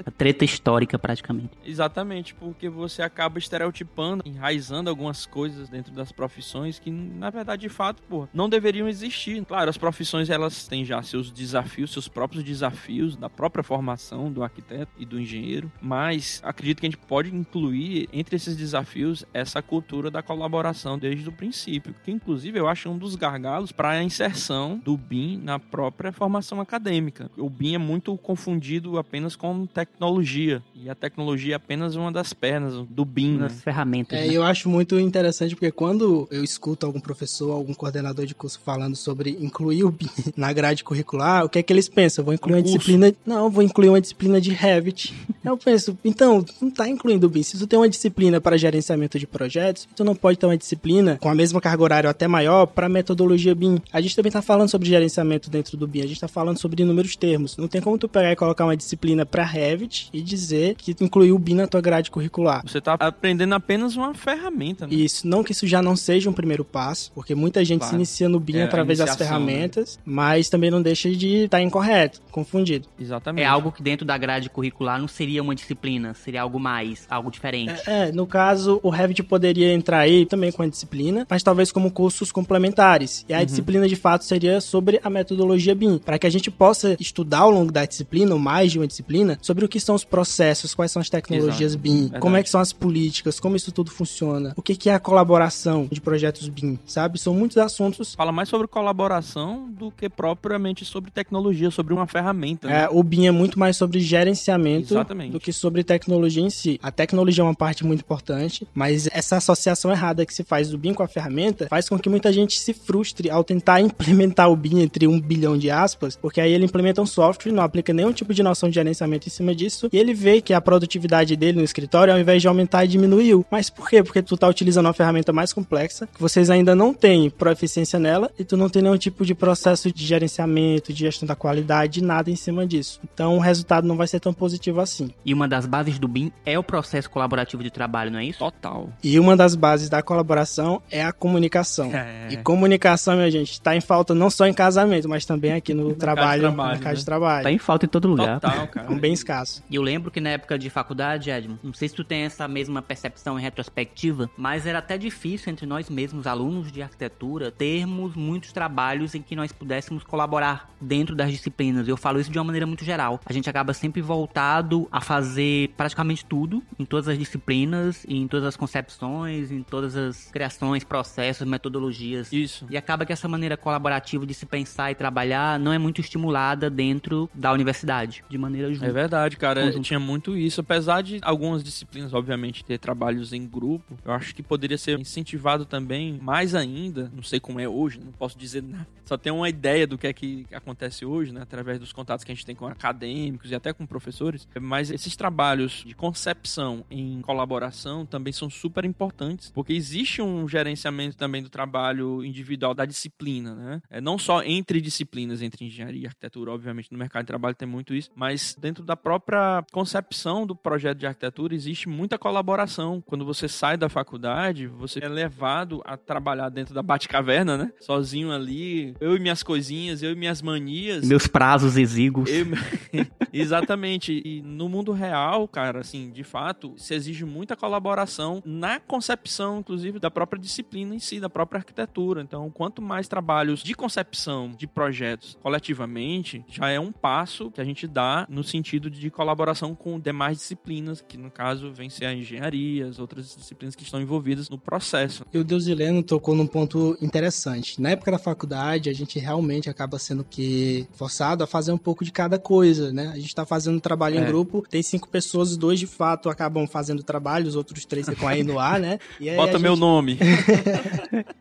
B: A treta histórica, praticamente.
C: Exatamente, porque você acaba estereotipando, enraizando algumas coisas dentro das profissões que, na verdade, de fato, pô, não deveriam existir. Claro, as profissões, elas têm já seus desafios, seus próprios desafios da própria formação do arquiteto e do engenheiro, mas acredito que a gente pode incluir entre esses desafios essa cultura da colaboração desde o princípio, que inclusive eu acho um dos gargalos para a inserção do BIM na própria formação acadêmica. O BIM é muito confundido apenas com tecnologia, e a tecnologia é apenas uma das pernas do BIM.
B: Uma
C: Né?
B: das ferramentas.
A: É,
B: né?
A: eu acho muito interessante porque quando eu escuto algum professor, algum coordenador de curso falando sobre incluir o BIM na grade curricular, o que é que eles pensam? Eu vou incluir
C: Um
A: uma
C: curso.
A: disciplina. Não, vou incluir uma disciplina de Revit. eu penso, então, tu não tá incluindo o BIM. Se tu tem uma disciplina para gerenciamento de projetos, tu não pode ter uma disciplina com a mesma carga horária ou até maior para metodologia BIM. A gente também tá falando sobre gerenciamento dentro do BIM, a gente tá falando sobre inúmeros termos. Não tem como tu pegar e colocar uma disciplina para Revit e dizer que incluiu o BIM na tua grade curricular.
C: Você tá aprendendo apenas uma ferramenta, né?
A: Isso, não que isso já não seja um primeiro passo, porque muita gente
C: Claro.
A: se inicia no BIM
C: É,
A: através das
C: iniciação,
A: ferramentas, mas também não deixa de estar incorreto, confundido.
C: Exatamente.
B: É algo que dentro da grade curricular não seria uma disciplina, seria algo mais, algo diferente.
A: É, no caso, o Revit poderia entrar aí também com a disciplina, mas talvez como cursos complementares. E a disciplina de fato seria sobre a metodologia BIM, para que a gente possa estudar ao longo da disciplina, ou mais de uma disciplina, sobre o que são os processos, quais são as tecnologias
C: Exato.
A: BIM,
C: Verdade.
A: como é que são as políticas, como isso tudo funciona, o que que é a colaboração de projetos BIM, sabe? São muitos assuntos
C: Fala mais sobre colaboração do que propriamente sobre tecnologia, sobre uma ferramenta. né?
A: É, o BIM é muito mais sobre gerenciamento
C: Exatamente.
A: do que sobre tecnologia em si. A tecnologia é uma parte muito importante, mas essa associação errada que se faz do BIM com a ferramenta faz com que muita gente se frustre ao tentar implementar o BIM entre um bilhão de aspas, porque aí ele implementa um software, não aplica nenhum tipo de noção de gerenciamento em cima disso, e ele vê que a produtividade dele no escritório, ao invés de aumentar, diminuiu. Mas por quê? Porque tu tá utilizando uma ferramenta mais complexa, que vocês ainda não têm proficiência nela, e tu não tem nenhum tipo de processo de gerenciamento, de gestão da qualidade, nada em cima disso. Então o resultado não vai ser tão positivo assim.
B: E uma das bases do BIM é o processo colaborativo de trabalho, não é isso?
C: Total.
A: E uma das bases da colaboração é a comunicação.
C: É.
A: E comunicação, minha gente, tá em falta não só em casamento, mas também aqui no trabalho,
C: de trabalho,
A: no mercado
C: né?
A: de trabalho.
B: Tá em falta em todo lugar.
C: Total, cara.
A: Um bem escasso.
B: E eu lembro que na época de faculdade, Edmund, não sei se tu tem essa mesma percepção em retrospectiva, mas era até difícil entre nós mesmos, alunos de arquitetura, termos muitos trabalhos em que nós pudéssemos colaborar dentro das disciplinas. Eu falo isso de uma maneira muito geral. A gente acaba sempre voltado a fazer praticamente tudo em todas as disciplinas, em todas as concepções, em todas as criações, processos, metodologias.
C: Isso.
B: E acaba que essa maneira colaborativa de se pensar e trabalhar não é muito estimulada dentro da universidade, de maneira justa.
C: É verdade, cara.
B: Conjunto.
C: Tinha muito isso. Apesar de algumas disciplinas, obviamente, ter trabalhos em grupo, eu acho que poderia ser incentivado também mais ainda. Não sei como é hoje, não posso dizer nada. Só tenho uma ideia do que é que acontece hoje, né? Através dos contatos que a gente tem com acadêmicos e até com professores. Mas esses trabalhos de concepção em colaboração também são super importantes, porque existe um gerenciamento também do trabalho individual da disciplina, né? É não só entre disciplinas, entre engenharia e arquitetura, obviamente no mercado de trabalho tem muito isso, mas dentro da própria concepção do projeto de arquitetura existe muita colaboração. Quando você sai da faculdade, você é levado a trabalhar dentro da Batcaverna, né? Sozinho ali, eu e minhas coisinhas, eu e minhas manias.
B: Meus prazos exíguos.
C: Eu- Exatamente. E no mundo real, cara, assim, de fato, se exige muita colaboração na concepção, inclusive, da própria disciplina em si, da própria arquitetura. Então, quanto mais trabalhos de concepção de projetos coletivamente, já é um passo que a gente dá no sentido de colaboração com demais disciplinas, que no caso vem ser a engenharia, as outras disciplinas que estão envolvidas no processo.
A: E o Deus Heleno tocou num ponto interessante. Na época da faculdade, a gente realmente acaba sendo que forçado a fazer um pouco de cada coisa, né? A gente tá fazendo trabalho em
C: É.
A: grupo, tem cinco pessoas, dois de fato acabam fazendo trabalho, os outros três ficam aí no ar, né? E aí
C: Bota
A: a
C: meu
A: gente-
C: nome.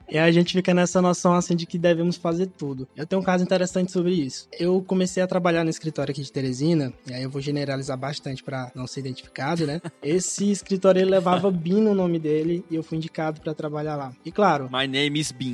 A: E a gente fica nessa noção assim de que devemos fazer tudo. Eu tenho um caso interessante sobre isso. Eu comecei a trabalhar no escritório aqui de Teresina, aí eu vou generalizar bastante pra não ser identificado, né? Esse escritório ele levava BIM no nome dele e eu fui indicado pra trabalhar lá. E claro,
C: My name is Bean.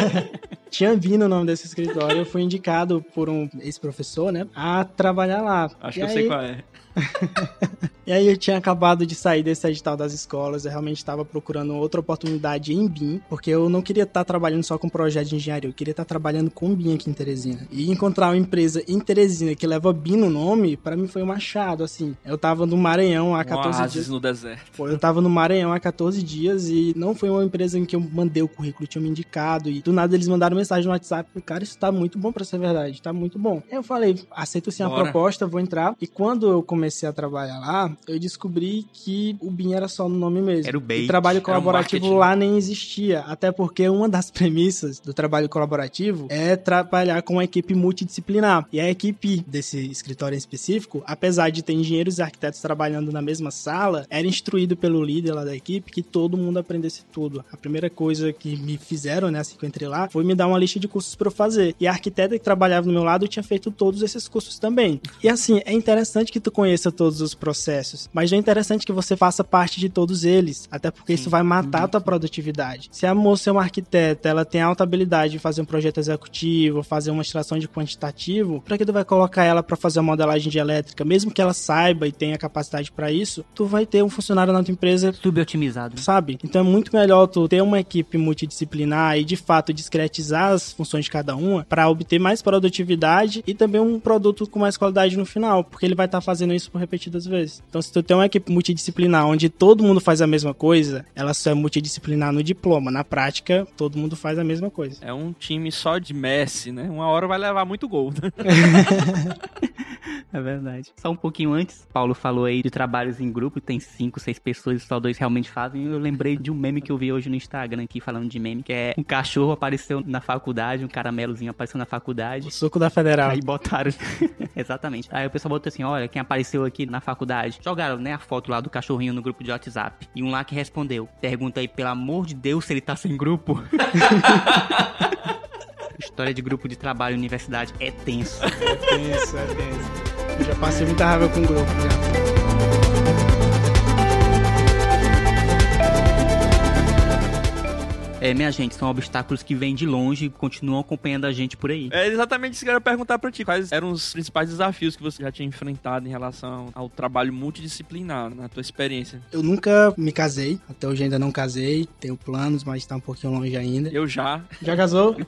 A: tinha BIM no nome desse escritório, eu fui indicado por um ex-professor, né, a trabalhar lá.
C: Acho
A: E
C: que eu
A: aí-
C: sei qual é.
A: E aí eu tinha acabado de sair desse edital das escolas, eu realmente estava procurando outra oportunidade em BIM, porque eu não queria estar trabalhando só com projeto de engenharia, eu queria estar trabalhando com BIM aqui em Teresina. E encontrar uma empresa em Teresina que leva BIM no nome, pra mim foi um achado, assim. Eu tava no Maranhão há
C: Um
A: 14
C: oásis
A: dias.
C: no deserto.
A: Pô, eu tava no Maranhão há 14 dias e não foi uma empresa em que eu mandei o currículo, tinham me indicado. E do nada eles mandaram mensagem no WhatsApp. Cara, isso tá muito bom pra ser verdade, tá muito bom. Aí eu falei, aceito sim a
C: Bora.
A: proposta, vou entrar. E quando eu comecei a trabalhar lá, eu descobri que o BIM era só no nome mesmo.
B: Era o bait.
A: E trabalho colaborativo lá nem existia. Até porque uma das premissas do trabalho colaborativo é trabalhar com uma equipe multidisciplinar. E a equipe desse escritório em específico, apesar de ter engenheiros e arquitetos trabalhando na mesma sala, era instruído pelo líder lá da equipe que todo mundo aprendesse tudo. A primeira coisa que me fizeram, né, assim que eu entrei lá, foi me dar uma lista de cursos para eu fazer. E a arquiteta que trabalhava no meu lado tinha feito todos esses cursos também. E assim, é interessante que tu conheça todos os processos, mas não é interessante que você faça parte de todos eles, até porque isso vai matar a tua produtividade. Se a moça é uma arquiteta, ela tem alta habilidade de fazer um projeto executivo, fazer uma extração de quantitativo, para que tu vai colocar ela para fazer uma modelagem de elétrica, mesmo que ela saiba e tenha capacidade para isso, tu vai ter um funcionário na tua empresa
B: Subotimizado.
A: sabe? Então é muito melhor tu ter uma equipe multidisciplinar e de fato discretizar as funções de cada uma para obter mais produtividade e também um produto com mais qualidade no final, porque ele vai estar fazendo isso por repetidas vezes. Então se tu tem uma equipe multidisciplinar onde todo mundo faz a mesma coisa, ela só é multidisciplinar no diploma, na prática todo mundo faz a mesma coisa.
C: É um time só de Messi, né? Uma hora vai levar muito gol. né?
B: É verdade. Só um pouquinho antes, Paulo falou aí de trabalhos em grupo, tem cinco, seis pessoas e só dois realmente fazem. Eu lembrei de um meme que eu vi hoje no Instagram aqui, falando de meme, que é um cachorro apareceu na faculdade, um caramelozinho apareceu na faculdade.
A: O suco da Federal.
B: Aí botaram. Exatamente. Aí o pessoal botou assim: olha, quem apareceu aqui na faculdade. Jogaram, né, a foto lá do cachorrinho no grupo de WhatsApp. E um lá que respondeu: pergunta aí, pelo amor de Deus, se ele tá sem grupo. História de grupo de trabalho universidade é tenso.
A: É tenso, é tenso. Eu já passei muita raiva com o grupo, já.
B: É, minha gente, são obstáculos que vêm de longe e continuam acompanhando a gente por aí.
C: É exatamente isso que eu ia perguntar pra ti. Quais eram os principais desafios que você já tinha enfrentado em relação ao trabalho multidisciplinar, na tua experiência?
A: Eu nunca me casei, até hoje ainda não casei, tenho planos, mas tá um pouquinho longe ainda.
C: Eu já.
A: Já casou?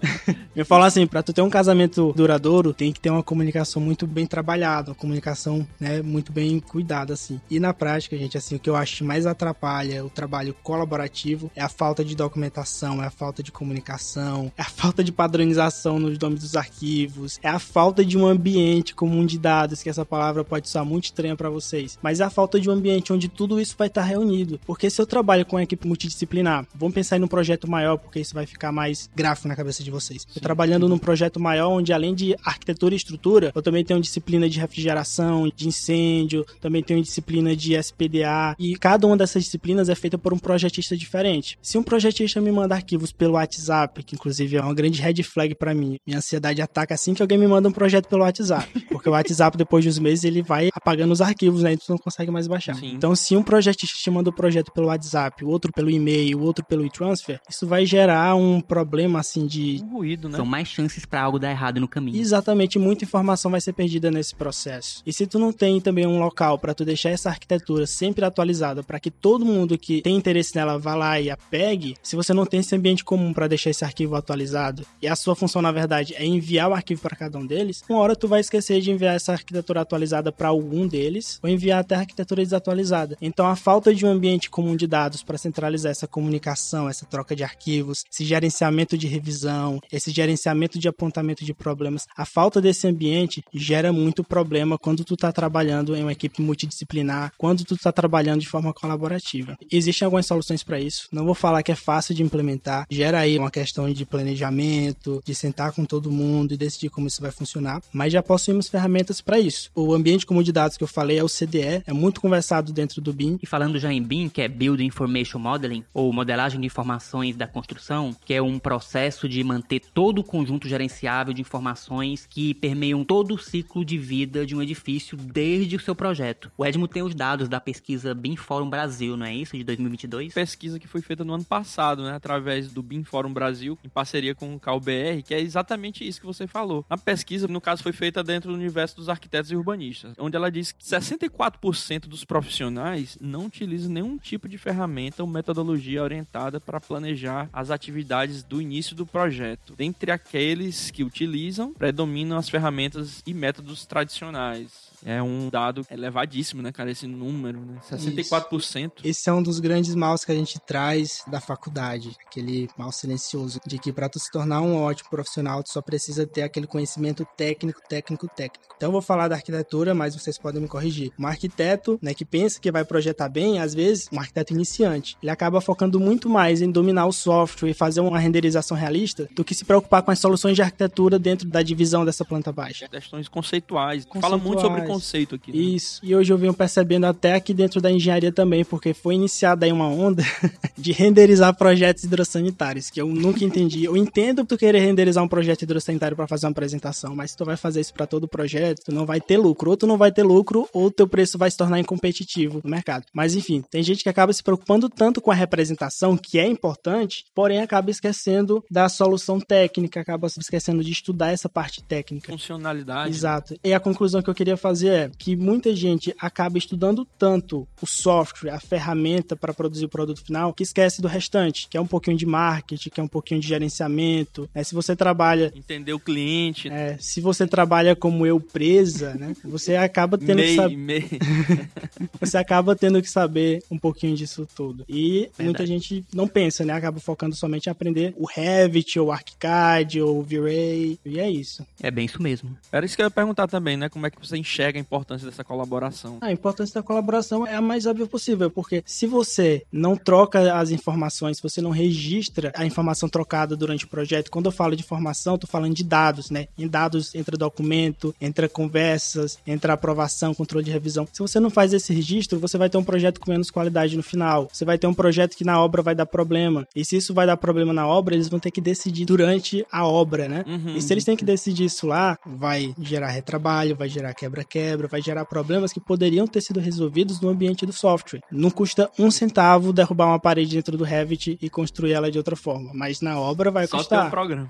A: Me falar assim, pra tu ter um casamento duradouro, tem que ter uma comunicação muito bem trabalhada, uma comunicação, né, muito bem cuidada, assim. E na prática, gente, assim, o que eu acho que mais atrapalha o trabalho colaborativo é a falta de documentação, organização, é a falta de comunicação, é a falta de padronização nos nomes dos arquivos, é a falta de um ambiente comum de dados, que essa palavra pode soar muito estranha para vocês, mas é a falta de um ambiente onde tudo isso vai estar reunido. Porque se eu trabalho com uma equipe multidisciplinar, vamos pensar em um projeto maior, porque isso vai ficar mais gráfico na cabeça de vocês. Eu trabalhando num projeto maior, onde além de arquitetura e estrutura, eu também tenho disciplina de refrigeração, de incêndio, também tenho disciplina de SPDA, e cada uma dessas disciplinas é feita por um projetista diferente. Se um projetista me manda arquivos pelo WhatsApp, que inclusive é uma grande red flag para mim, minha ansiedade ataca assim que alguém me manda um projeto pelo WhatsApp, porque o WhatsApp depois de uns meses ele vai apagando os arquivos, né, e tu não consegue mais baixar.
C: Sim.
A: Então, se um projetista te manda o projeto pelo WhatsApp, o outro pelo e-mail, o outro pelo e-transfer, isso vai gerar um problema assim de
C: Um ruído, né?
B: São mais chances pra algo dar errado no caminho.
A: Exatamente, muita informação vai ser perdida nesse processo. E se tu não tem também um local para tu deixar essa arquitetura sempre atualizada, para que todo mundo que tem interesse nela vá lá e a pegue, se você não tem esse ambiente comum para deixar esse arquivo atualizado, e a sua função na verdade é enviar o arquivo para cada um deles, uma hora tu vai esquecer de enviar essa arquitetura atualizada para algum deles, ou enviar até a arquitetura desatualizada. Então a falta de um ambiente comum de dados para centralizar essa comunicação, essa troca de arquivos, esse gerenciamento de revisão, esse gerenciamento de apontamento de problemas, a falta desse ambiente gera muito problema quando tu tá trabalhando em uma equipe multidisciplinar, quando tu tá trabalhando de forma colaborativa. Existem algumas soluções para isso. Não vou falar que é fácil de implementar, gera aí uma questão de planejamento, de sentar com todo mundo e decidir como isso vai funcionar, mas já possuímos ferramentas para isso. O ambiente comum de dados que eu falei é o CDE, é muito conversado dentro do BIM.
B: E falando já em BIM, que é Build Information Modeling, ou modelagem de informações da construção, que é um processo de manter todo o conjunto gerenciável de informações que permeiam todo o ciclo de vida de um edifício desde o seu projeto. O Edmo tem os dados da pesquisa BIM Forum Brasil, não é isso? De 2022?
C: pesquisa que foi feita no ano passado, né, através do BIM Fórum Brasil, em parceria com o CalBR, que é exatamente isso que você falou. A pesquisa, no caso, foi feita dentro do universo dos arquitetos e urbanistas, onde ela diz que 64% dos profissionais não utilizam nenhum tipo de ferramenta ou metodologia orientada para planejar as atividades do início do projeto. Dentre aqueles que utilizam, predominam as ferramentas e métodos tradicionais. É um dado elevadíssimo, né, cara? Esse número, né? 64%.
A: Esse é um dos grandes maus que a gente traz da faculdade, aquele mal silencioso, de que para tu se tornar um ótimo profissional, tu só precisa ter aquele conhecimento técnico, técnico, técnico. Então eu vou falar da arquitetura, mas vocês podem me corrigir. Um arquiteto, né, que pensa que vai projetar bem, às vezes, um arquiteto iniciante, ele acaba focando muito mais em dominar o software e fazer uma renderização realista do que se preocupar com as soluções de arquitetura dentro da divisão dessa planta baixa.
C: Questões conceituais. Fala muito sobre conceito aqui. né?
A: Isso. E hoje eu venho percebendo até aqui dentro da engenharia também, porque foi iniciada aí uma onda de renderizar projetos hidrossanitários, que eu nunca entendi. Eu entendo tu querer renderizar um projeto hidrossanitário para fazer uma apresentação, mas se tu vai fazer isso para todo o projeto, tu não vai ter lucro. Ou tu não vai ter lucro, ou teu preço vai se tornar incompetitivo no mercado. Mas enfim, tem gente que acaba se preocupando tanto com a representação, que é importante, porém acaba esquecendo da solução técnica, acaba se esquecendo de estudar essa parte técnica.
C: Funcionalidade.
A: Exato. E a conclusão que eu queria fazer é que muita gente acaba estudando tanto o software, a ferramenta para produzir o produto final, que esquece do restante, que é um pouquinho de marketing, que é um pouquinho de gerenciamento. né? Se você trabalha
C: Entender o cliente.
A: é, se você trabalha como eu presa, né? Você acaba tendo que
C: MEI,
A: saber,
C: MEI.
A: você acaba tendo que saber um pouquinho disso tudo. E muita
B: Verdade.
A: gente não pensa, né? Acaba focando somente em aprender o Revit, ou o ArchiCAD, ou o V-Ray, e é isso.
B: É bem isso mesmo.
C: Era isso que eu ia perguntar também, né? Como é que você enxerga a importância dessa colaboração?
A: A importância da colaboração é a mais óbvia possível, porque se você não troca as informações, se você não registra a informação trocada durante o projeto, quando eu falo de informação, eu tô falando de dados, né? Em dados entra documento, entra conversas, entra aprovação, controle de revisão. Se você não faz esse registro, você vai ter um projeto com menos qualidade no final. Você vai ter um projeto que na obra vai dar problema. E se isso vai dar problema na obra, eles vão ter que decidir durante a obra, né?
C: Uhum.
A: E se eles têm que decidir isso lá, vai gerar retrabalho, vai gerar quebra-quebra, vai gerar problemas que poderiam ter sido resolvidos no ambiente do software. Não custa um centavo derrubar uma parede dentro do Revit e construir ela de outra forma, mas na obra vai
C: Só
A: custar.
C: programa.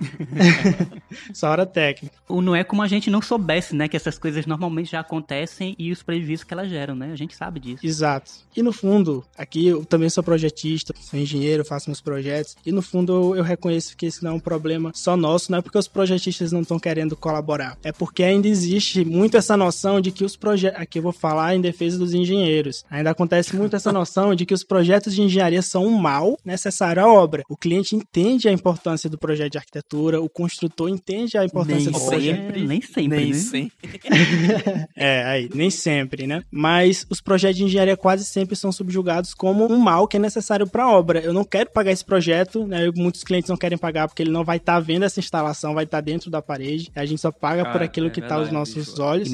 A: Só hora técnica.
B: O não é como a gente não soubesse, né? Que essas coisas normalmente já acontecem e os prejuízos que elas geram, né? A gente sabe disso.
A: Exato. E no fundo, aqui eu também sou projetista, sou engenheiro, faço meus projetos. E no fundo eu, eu reconheço que esse não é um problema só nosso, não é porque os projetistas não estão querendo colaborar. É porque ainda existe muito essa noção noção de que os projetos. Aqui eu vou falar em defesa dos engenheiros. Ainda acontece muito essa noção de que os projetos de engenharia são um mal necessário à obra. O cliente entende a importância do projeto de arquitetura, o construtor entende a importância
B: Nem
A: do projeto.
B: sempre, nem sempre,
C: Nem
B: né?
C: sempre.
A: É, aí, nem sempre, né? Mas os projetos de engenharia quase sempre são subjugados como um mal que é necessário para a obra. Eu não quero pagar esse projeto, né? Muitos clientes não querem pagar porque ele não vai estar vendo essa instalação, vai estar dentro da parede. A gente só paga por
C: Cara,
A: aquilo
C: é
A: que está aos nossos
C: isso.
A: olhos.
B: E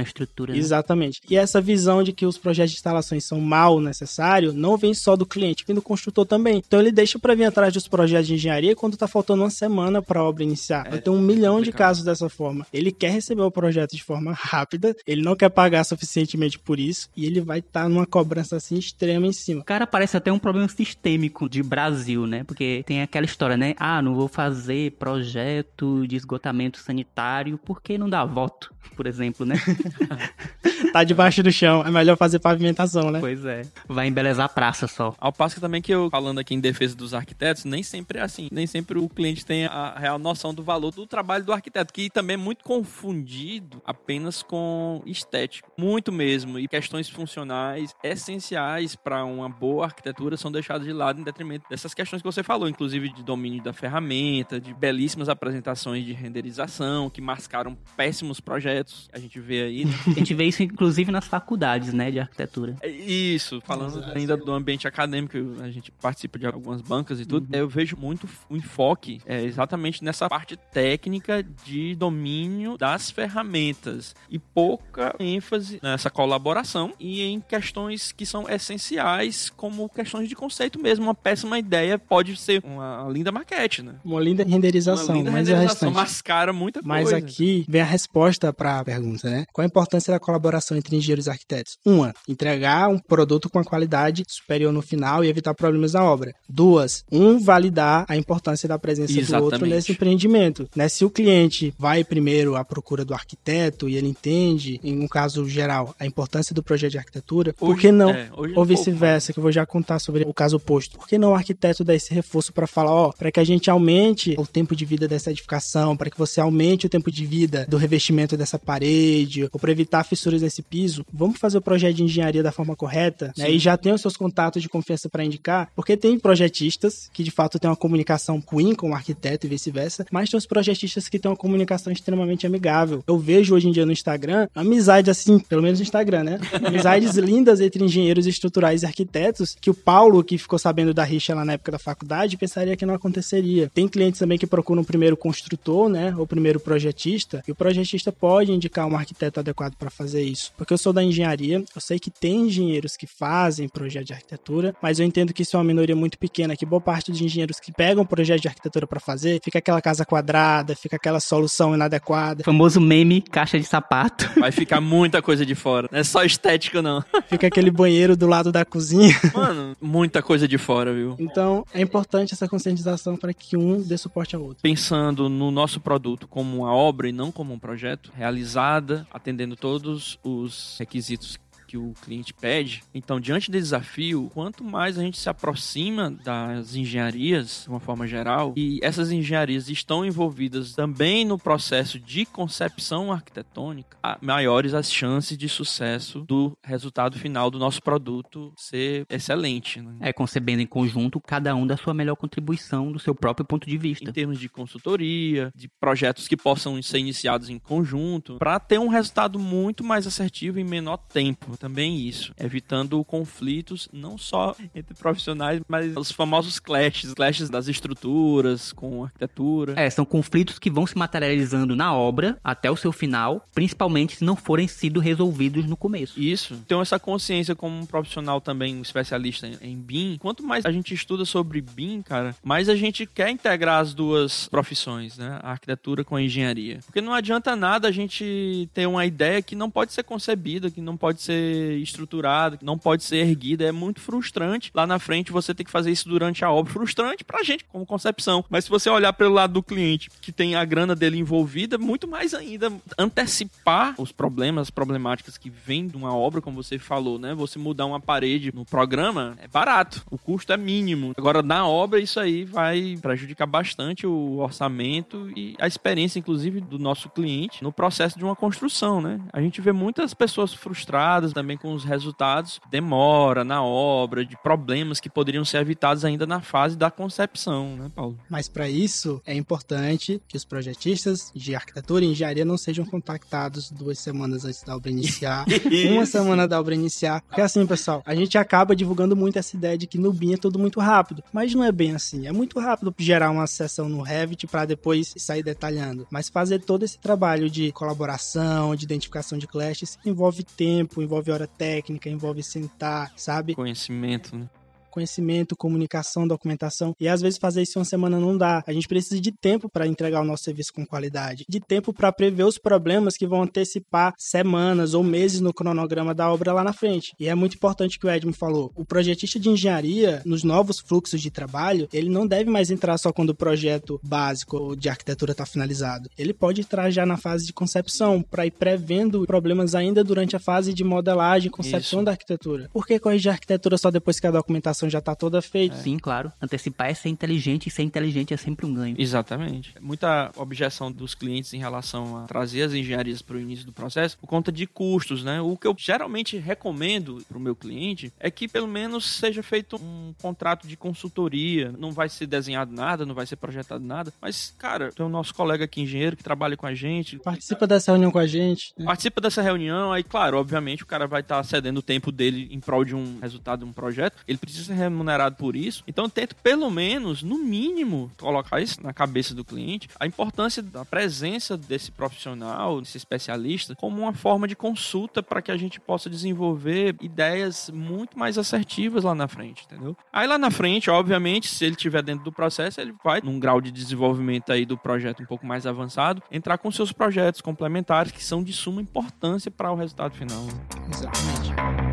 B: menosprezam a estrutura. né?
A: Exatamente. E essa visão de que os projetos de instalações são mal necessário não vem só do cliente, vem do construtor também. Então ele deixa para vir atrás dos projetos de engenharia quando tá faltando uma semana para a obra iniciar.
C: É,
A: Vai ter um milhão de
C: complicado.
A: casos dessa forma. Ele quer receber o projeto de forma rápida, ele não quer pagar suficientemente por isso e ele vai estar numa cobrança assim extrema em cima.
B: Cara, parece até um problema sistêmico de Brasil, né? Porque tem aquela história, né? Ah, não vou fazer projeto de esgotamento sanitário porque não dá voto, por exemplo, né?
A: Tá debaixo do chão, é melhor fazer pavimentação, né?
B: pois é. Vai embelezar a praça só.
C: Ao passo que também que eu, falando aqui em defesa dos arquitetos, nem sempre é assim. Nem sempre o cliente tem a real noção do valor do trabalho do arquiteto, que também é muito confundido apenas com estético. Muito mesmo. E questões funcionais essenciais para uma boa arquitetura são deixadas de lado em detrimento dessas questões que você falou, inclusive de domínio da ferramenta, de belíssimas apresentações de renderização, que mascaram péssimos projetos. A gente vê aí. Né?
B: A gente vê isso, inclusive, nas faculdades, né? De arquitetura.
C: É Isso, falando ainda do ambiente acadêmico, a gente participa de algumas bancas e tudo, eu vejo muito o enfoque é, exatamente nessa parte técnica de domínio das ferramentas e pouca ênfase nessa colaboração e em questões que são essenciais, como questões de conceito mesmo. Uma péssima ideia pode ser uma linda maquete, né?
A: Uma linda renderização,
C: Uma linda
A: mas é
C: renderização
A: restante.
C: mascara muita
A: Mas
C: coisa.
A: aqui vem a resposta para a pergunta, né? Qual a importância da colaboração entre engenheiros e arquitetos? Uma, entregar um produto com a qualidade superior no final e evitar problemas na obra. Duas, um, validar a importância da presença do outro
C: Exatamente.
A: nesse empreendimento. Né? Se o cliente vai primeiro à procura do arquiteto e ele entende, em um caso geral, a importância do projeto de arquitetura, por
C: Hoje-
A: que não?
C: é, hoje
A: Ou vice-versa, que eu vou já contar sobre o caso oposto. Por que não o arquiteto dar esse reforço para falar, ó, para que a gente aumente o tempo de vida dessa edificação, para que você aumente o tempo de vida do revestimento dessa parede, ou para evitar fissuras nesse piso, vamos fazer o projeto de engenharia da forma correta, né? E já tem os seus contatos de confiança para indicar, porque tem projetistas que de fato têm uma comunicação ruim com o arquiteto e vice-versa, mas tem os projetistas que têm uma comunicação extremamente amigável. Eu vejo hoje em dia no Instagram amizades assim, pelo menos no Instagram, né? Amizades lindas entre engenheiros estruturais e arquitetos, que o Paulo, que ficou sabendo da rixa lá na época da faculdade, pensaria que não aconteceria. Tem clientes também que procuram primeiro construtor, né? Ou primeiro projetista, e o projetista pode indicar um arquiteto adequado para fazer isso. Porque eu sou da engenharia, eu sei que tem engenheiros que fazem projeto de arquitetura, mas eu entendo que isso é uma minoria muito pequena, que boa parte dos engenheiros que pegam projeto de arquitetura para fazer, fica aquela casa quadrada, fica aquela solução inadequada,
B: O famoso meme caixa de sapato.
C: Vai ficar muita coisa de fora. Não é só estética, não.
A: fica aquele banheiro do lado da cozinha.
C: Mano, muita coisa de fora, viu?
A: Então, é importante essa conscientização para que um dê suporte ao outro.
C: Pensando no nosso produto como uma obra e não como um projeto, realizada, atendendo todos os requisitos que o cliente pede. Então, diante desse desafio, quanto mais a gente se aproxima das engenharias, de uma forma geral, e essas engenharias estão envolvidas também no processo de concepção arquitetônica, maiores as chances de sucesso do resultado final do nosso produto ser excelente. né?
B: É concebendo em conjunto cada um da sua melhor contribuição do seu próprio ponto de
C: em
B: vista.
C: termos de consultoria, de projetos que possam ser iniciados em conjunto, para ter um resultado muito mais assertivo em menor tempo. Também isso, evitando conflitos não só entre profissionais, mas os famosos clashes, clashes das estruturas com arquitetura.
B: É, são conflitos que vão se materializando na obra até o seu final, principalmente se não forem sido resolvidos no começo.
C: Isso. Tenho essa consciência como um profissional também, um especialista em- em BIM. Quanto mais a gente estuda sobre BIM, cara, mais a gente quer integrar as duas profissões, né? A arquitetura com a engenharia. Porque não adianta nada a gente ter uma ideia que não pode ser concebida, que não pode ser estruturada, que não pode ser erguida. É muito frustrante. Lá na frente você tem que fazer isso durante a obra. Frustrante pra gente como concepção. Mas se você olhar pelo lado do cliente, que tem a grana dele envolvida, muito mais ainda antecipar os problemas, as problemáticas que vêm de uma obra, como você falou, né? Você mudar uma parede no programa é barato, o custo é mínimo. Agora, na obra, isso aí vai prejudicar bastante o orçamento e a experiência, inclusive, do nosso cliente no processo de uma construção, né? A gente vê muitas pessoas frustradas também com os resultados, demora na obra, de problemas que poderiam ser evitados ainda na fase da concepção, né, Paulo?
A: Mas para isso é importante que os projetistas de arquitetura e engenharia não sejam contactados duas semanas antes da obra iniciar, uma semana da obra iniciar. Porque assim, pessoal, a gente acaba divulgando muito essa ideia de que no BIM é tudo muito rápido, mas não é bem assim. É muito rápido gerar uma sessão no Revit para depois sair detalhando, mas fazer todo esse trabalho de colaboração, de identificação de clashes envolve tempo, envolve hora técnica, envolve sentar, sabe?
C: Conhecimento, né?
A: Conhecimento, comunicação, documentação. E às vezes fazer isso em uma semana não dá. A gente precisa de tempo para entregar o nosso serviço com qualidade, de tempo para prever os problemas que vão antecipar semanas ou meses no cronograma da obra lá na frente. E é muito importante que o Edmund falou. O projetista de engenharia, nos novos fluxos de trabalho, ele não deve mais entrar só quando o projeto básico de arquitetura está finalizado. Ele pode entrar já na fase de concepção para ir prevendo problemas ainda durante a fase de modelagem e concepção
C: Isso.
A: da arquitetura. Por que corrigir a arquitetura só depois que a documentação já está toda feita?
B: Sim, claro. Antecipar é ser inteligente e ser inteligente é sempre um ganho.
C: Exatamente. Muita objeção dos clientes em relação a trazer as engenharias para o início do processo por conta de custos, né? O que eu geralmente recomendo para o meu cliente é que pelo menos seja feito um contrato de consultoria. Não vai ser desenhado nada, não vai ser projetado nada, mas cara, tem o nosso colega aqui engenheiro que trabalha com a gente,
A: Participa dessa reunião com a gente. né?
C: participa dessa reunião, aí, claro, obviamente o cara vai estar cedendo o tempo dele em prol de um resultado de um projeto, ele precisa ser remunerado por isso. Então, eu tento, pelo menos, no mínimo, colocar isso na cabeça do cliente, a importância da presença desse profissional, desse especialista, como uma forma de consulta para que a gente possa desenvolver ideias muito mais assertivas lá na frente, entendeu? Aí lá na frente, obviamente, se ele estiver dentro do processo, ele vai, num grau de desenvolvimento aí do projeto um pouco mais avançado, entrar com seus projetos complementares que são de suma importância para o resultado final. né?
A: Exatamente.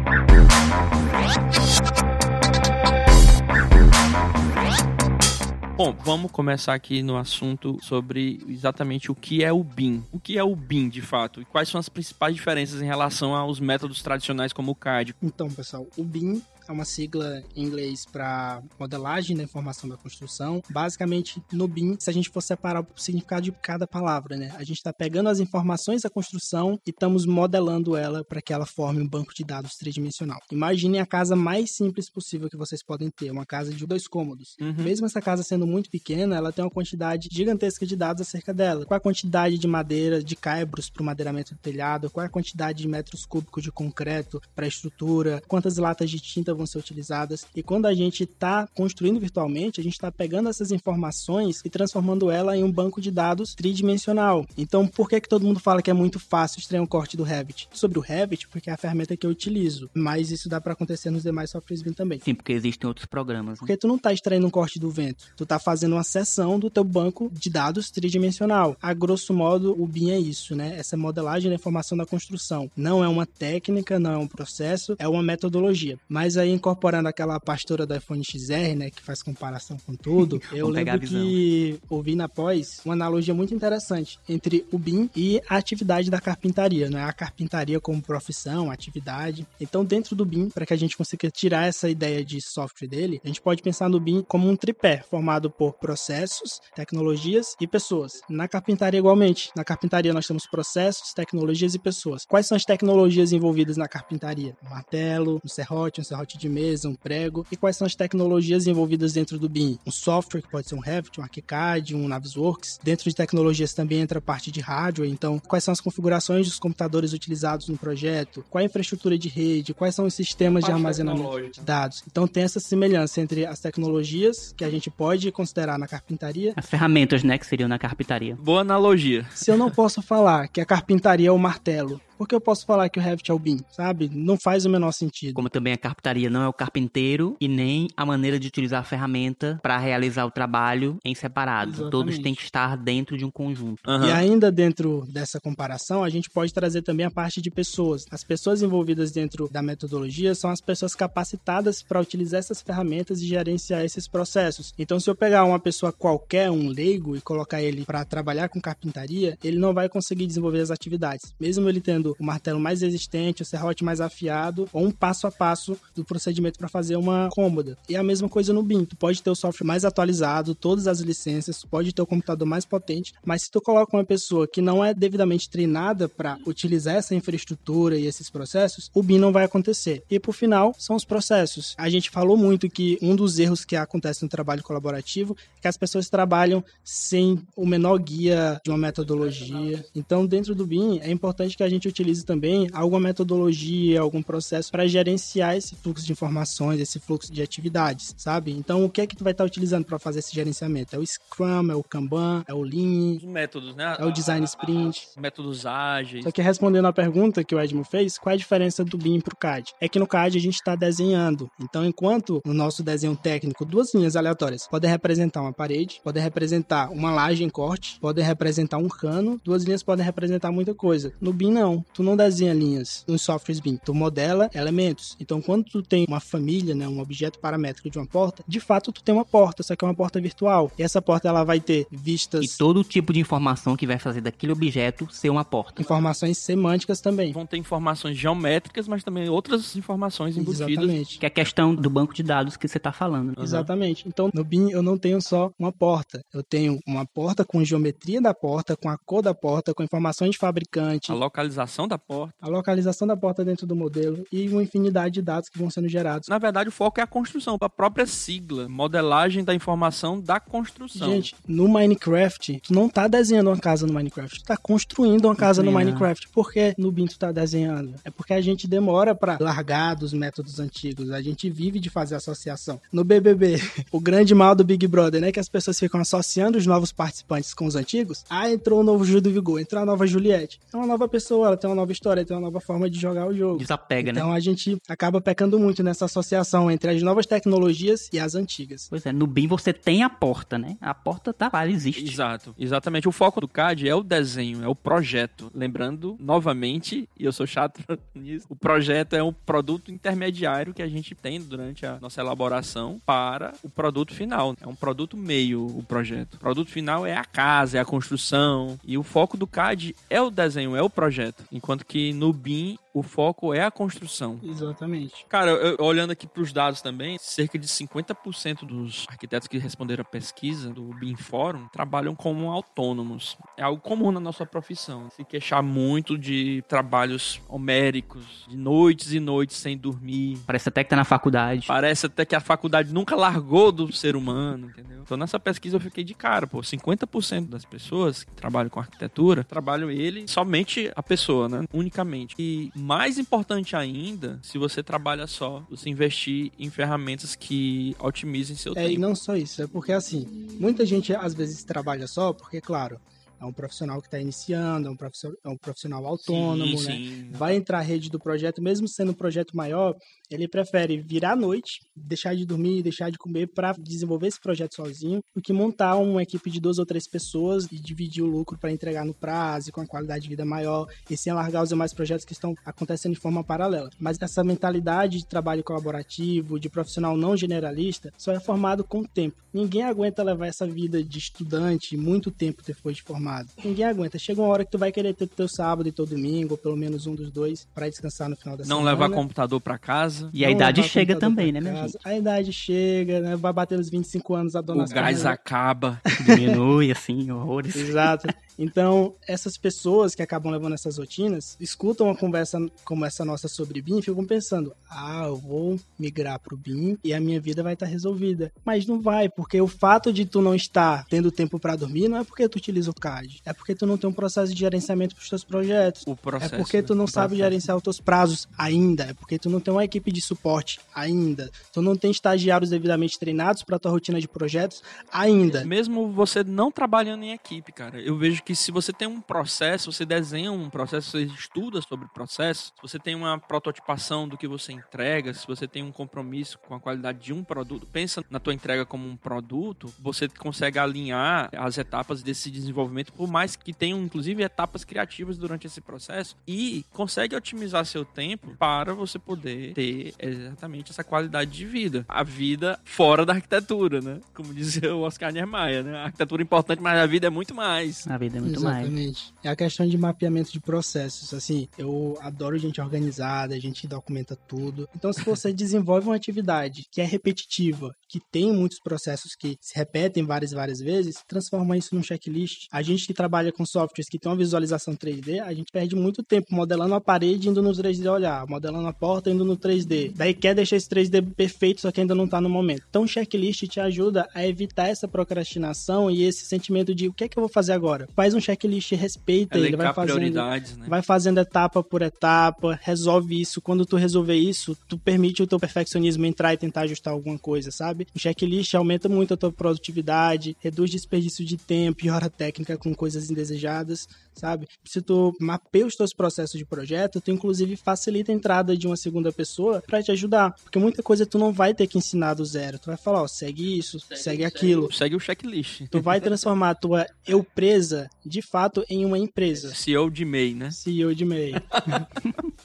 C: Bom, vamos começar aqui no assunto sobre exatamente o que é o BIM. O que é o BIM, de fato? E quais são as principais diferenças em relação aos métodos tradicionais como o CAD?
A: Então, pessoal, o BIM é uma sigla em inglês para modelagem da informação da construção. Basicamente, no BIM, se a gente for separar o significado de cada palavra, né? A gente está pegando as informações da construção e estamos modelando ela para que ela forme um banco de dados tridimensional. Imaginem a casa mais simples possível que vocês podem ter, uma casa de dois cômodos.
C: Uhum.
A: Mesmo essa casa sendo muito pequena, ela tem uma quantidade gigantesca de dados acerca dela. Qual a quantidade de madeira, de caibros para o madeiramento do telhado, qual é a quantidade de metros cúbicos de concreto para a estrutura, quantas latas de tinta vão ser utilizadas. E quando a gente está construindo virtualmente, a gente está pegando essas informações e transformando ela em um banco de dados tridimensional. Então, por que, que todo mundo fala que é muito fácil extrair um corte do Revit? Sobre o Revit, porque é a ferramenta que eu utilizo, mas isso dá para acontecer nos demais softwares BIM também.
B: Sim, porque existem outros programas. Né?
A: Porque tu não tá extraindo um corte do vento, tu tá fazendo uma seção do teu banco de dados tridimensional. A grosso modo, o BIM é isso, né? Essa modelagem da informação da construção. Não é uma técnica, não é um processo, é uma metodologia. Mas aí, incorporando aquela pastora do iPhone XR, né, que faz comparação com tudo, eu lembro que ouvi na pós uma analogia muito interessante entre o BIM e a atividade da carpintaria, né? A carpintaria como profissão, atividade. Então, dentro do BIM, para que a gente consiga tirar essa ideia de software dele, a gente pode pensar no BIM como um tripé formado por processos, tecnologias e pessoas. Na carpintaria, igualmente. Na carpintaria, nós temos processos, tecnologias e pessoas. Quais são as tecnologias envolvidas na carpintaria? Um martelo, um serrote, um serrote de mesa, um prego. E quais são as tecnologias envolvidas dentro do BIM? Um software, que pode ser um Revit, um ArchiCAD, um Navisworks. Dentro de tecnologias também entra a parte de hardware. Então, quais são as configurações dos computadores utilizados no projeto? Qual a infraestrutura de rede? Quais são os sistemas de armazenamento de dados? Então, tem essa semelhança entre as tecnologias que a gente pode considerar na carpintaria
B: As ferramentas, né, que seriam na carpintaria.
C: Boa analogia.
A: se eu não posso falar que a carpintaria é o martelo, Por que eu posso falar que o Revit é o BIM, sabe? Não faz o menor sentido.
B: Como também a carpintaria não é o carpinteiro e nem a maneira de utilizar a ferramenta para realizar o trabalho em separado.
A: Exatamente.
B: Todos têm que estar dentro de um conjunto.
C: Aham.
A: E ainda dentro dessa comparação, a gente pode trazer também a parte de pessoas. As pessoas envolvidas dentro da metodologia são as pessoas capacitadas para utilizar essas ferramentas e gerenciar esses processos. Então, se eu pegar uma pessoa qualquer, um leigo, e colocar ele para trabalhar com carpintaria, ele não vai conseguir desenvolver as atividades. Mesmo ele tendo o martelo mais resistente, o serrote mais afiado, ou um passo a passo do procedimento para fazer uma cômoda. E a mesma coisa no BIM. Tu pode ter o software mais atualizado, todas as licenças, pode ter o computador mais potente, mas se tu coloca uma pessoa que não é devidamente treinada para utilizar essa infraestrutura e esses processos, o BIM não vai acontecer. E por final, são os processos. A gente falou muito que um dos erros que acontece no trabalho colaborativo é que as pessoas trabalham sem o menor guia de uma metodologia. Então, dentro do BIM, é importante que a gente utilize também alguma metodologia, algum processo para gerenciar esse fluxo de informações, esse fluxo de atividades, sabe? Então, o que é que tu vai estar utilizando para fazer esse gerenciamento? É o Scrum, é o Kanban, é o Lean,
C: Os métodos, né?
A: é o Design Sprint.
C: Métodos ágeis.
A: Só que respondendo a pergunta que o Edmo fez, qual é a diferença do BIM para o CAD? É que no CAD a gente está desenhando. Então, enquanto no nosso desenho técnico, duas linhas aleatórias podem representar uma parede, podem representar uma laje em corte, podem representar um cano, duas linhas podem representar muita coisa. No BIM, não. Tu não desenha linhas nos softwares BIM. Tu modela elementos. Então, quando tu tem uma família, né, um objeto paramétrico de uma porta, de fato, tu tem uma porta, só que é uma porta virtual. E essa porta, ela vai ter vistas,
B: E todo tipo de informação que vai fazer daquele objeto ser uma porta.
A: informações semânticas também.
C: Vão ter informações geométricas, mas também outras informações embutidas.
A: Exatamente.
B: Que é a questão do banco de dados que você tá falando. né?
A: Exatamente. Então, no BIM eu não tenho só uma porta. Eu tenho uma porta com geometria da porta, com a cor da porta, com informações de fabricante,
C: A localização da porta.
A: a localização da porta dentro do modelo e uma infinidade de dados que vão sendo gerados.
C: Na verdade, o foco é a construção, a própria sigla, modelagem da informação da construção.
A: Gente, no Minecraft, tu não tá desenhando uma casa no Minecraft, tu tá construindo uma casa no? Minecraft. Por que no BIM tu tá desenhando? É porque a gente demora pra largar dos métodos antigos, a gente vive de fazer associação. No BBB, o grande mal do Big Brother, né, que as pessoas ficam associando os novos participantes com os antigos. Ah, entrou o novo Gil do Vigor, entrou a nova Juliette. É uma nova pessoa, ela tem uma nova história, tem uma nova forma de jogar o jogo.
B: Desapega, né?
A: Então a gente acaba pecando muito nessa associação entre as novas tecnologias e as antigas.
B: Pois é, no BIM você tem a porta, né? A porta tá lá, ela existe.
C: Exato, exatamente. O foco do CAD é o desenho, é o projeto. Lembrando, novamente, e eu sou chato nisso, o projeto é um produto intermediário que a gente tem durante a nossa elaboração para o produto final. É um produto meio o projeto. O produto final é a casa, é a construção. E o foco do CAD é o desenho, é o projeto. Enquanto que no BIM o foco é a construção.
A: Exatamente.
C: Cara, eu- olhando aqui para os dados também, cerca de 50% dos arquitetos que responderam a pesquisa do BIM Forum trabalham como autônomos. É algo comum na nossa profissão. Se queixar muito de trabalhos homéricos, de noites e noites sem dormir.
B: Parece até que tá na faculdade.
C: Parece até que a faculdade nunca largou do ser humano, entendeu? Então nessa pesquisa eu fiquei de cara, pô, 50% das pessoas que trabalham com arquitetura trabalham ele somente a pessoa, né? Unicamente. E mais importante ainda, se você trabalha só, você investir em ferramentas que otimizem seu
A: É, e
C: tempo.
A: não só isso, é porque assim, muita gente às vezes trabalha só, porque, claro, é um profissional que está iniciando, é um profissional, é um profissional autônomo,
C: sim,
A: né?
C: sim.
A: Vai entrar a rede do projeto, mesmo sendo um projeto maior, ele prefere virar à noite, deixar de dormir, deixar de comer para desenvolver esse projeto sozinho, do que montar uma equipe de duas ou três pessoas e dividir o lucro para entregar no prazo e com a qualidade de vida maior, e sem alargar os demais projetos que estão acontecendo de forma paralela. Mas essa mentalidade de trabalho colaborativo, de profissional não generalista, só é formado com o tempo. Ninguém aguenta levar essa vida de estudante muito tempo depois de formado. Ninguém aguenta. Chega uma hora que tu vai querer ter teu sábado e teu domingo, ou pelo menos um dos dois, para descansar no final da
C: Não
A: semana.
C: levar computador para casa.
B: E a
A: Não
B: idade chega também, né, minha
A: casa.
B: gente?
A: A idade chega, né? Vai bater nos 25 anos a dona
C: O gás acaba.
B: Diminui, assim, horrores.
A: Exato. Então, essas pessoas que acabam levando essas rotinas, escutam uma conversa como essa nossa sobre BIM e ficam pensando: ah, eu vou migrar pro BIM e a minha vida vai estar resolvida. Mas não vai, porque o fato de tu não estar tendo tempo para dormir não é porque tu utiliza o CAD, é porque tu não tem um processo de gerenciamento pros teus projetos.
C: O processo.
A: É porque tu não
C: o
A: sabe
C: processo.
A: gerenciar os teus prazos ainda. É porque tu não tem uma equipe de suporte ainda. Tu não tem estagiários devidamente treinados para tua rotina de projetos ainda.
C: Mesmo você não trabalhando em equipe, cara, eu vejo que se você tem um processo, você desenha um processo, você estuda sobre processo, se você tem uma prototipação do que você entrega, se você tem um compromisso com a qualidade de um produto, pensa na tua entrega como um produto, você consegue alinhar as etapas desse desenvolvimento, por mais que tenham inclusive etapas criativas durante esse processo e consegue otimizar seu tempo para você poder ter exatamente essa qualidade de vida. A vida fora da arquitetura, né? Como dizia o Oscar Niemeyer, né? A arquitetura é importante, mas a vida é muito mais.
B: A vida é muito mais.
A: Exatamente. É a questão de mapeamento de processos. Assim, eu adoro gente organizada, gente documenta tudo. Então, se você desenvolve uma atividade que é repetitiva, que tem muitos processos que se repetem várias e várias vezes, transforma isso num checklist. A gente que trabalha com softwares que tem uma visualização 3D, a gente perde muito tempo modelando a parede indo no 3D olhar, modelando a porta indo no 3D. Daí quer deixar esse 3D perfeito, só que ainda não tá no momento. Então, o checklist te ajuda a evitar essa procrastinação e esse sentimento de o que é que eu vou fazer agora? Faz um checklist, respeita ele, vai fazendo
C: prioridades, né?
A: vai fazendo etapa por etapa, resolve isso. Quando tu resolver isso, tu permite o teu perfeccionismo entrar e tentar ajustar alguma coisa, sabe? O checklist aumenta muito a tua produtividade, reduz desperdício de tempo, piora a técnica com coisas indesejadas, sabe? Se tu mapeia os teus processos de projeto, tu inclusive facilita a entrada de uma segunda pessoa pra te ajudar, porque muita coisa tu não vai ter que ensinar do zero. Tu vai falar, ó, segue isso, segue, aquilo.
C: Segue o checklist.
A: Tu vai transformar a tua eu presa de fato em uma empresa.
C: CEO de MEI, né?
A: CEO de MEI.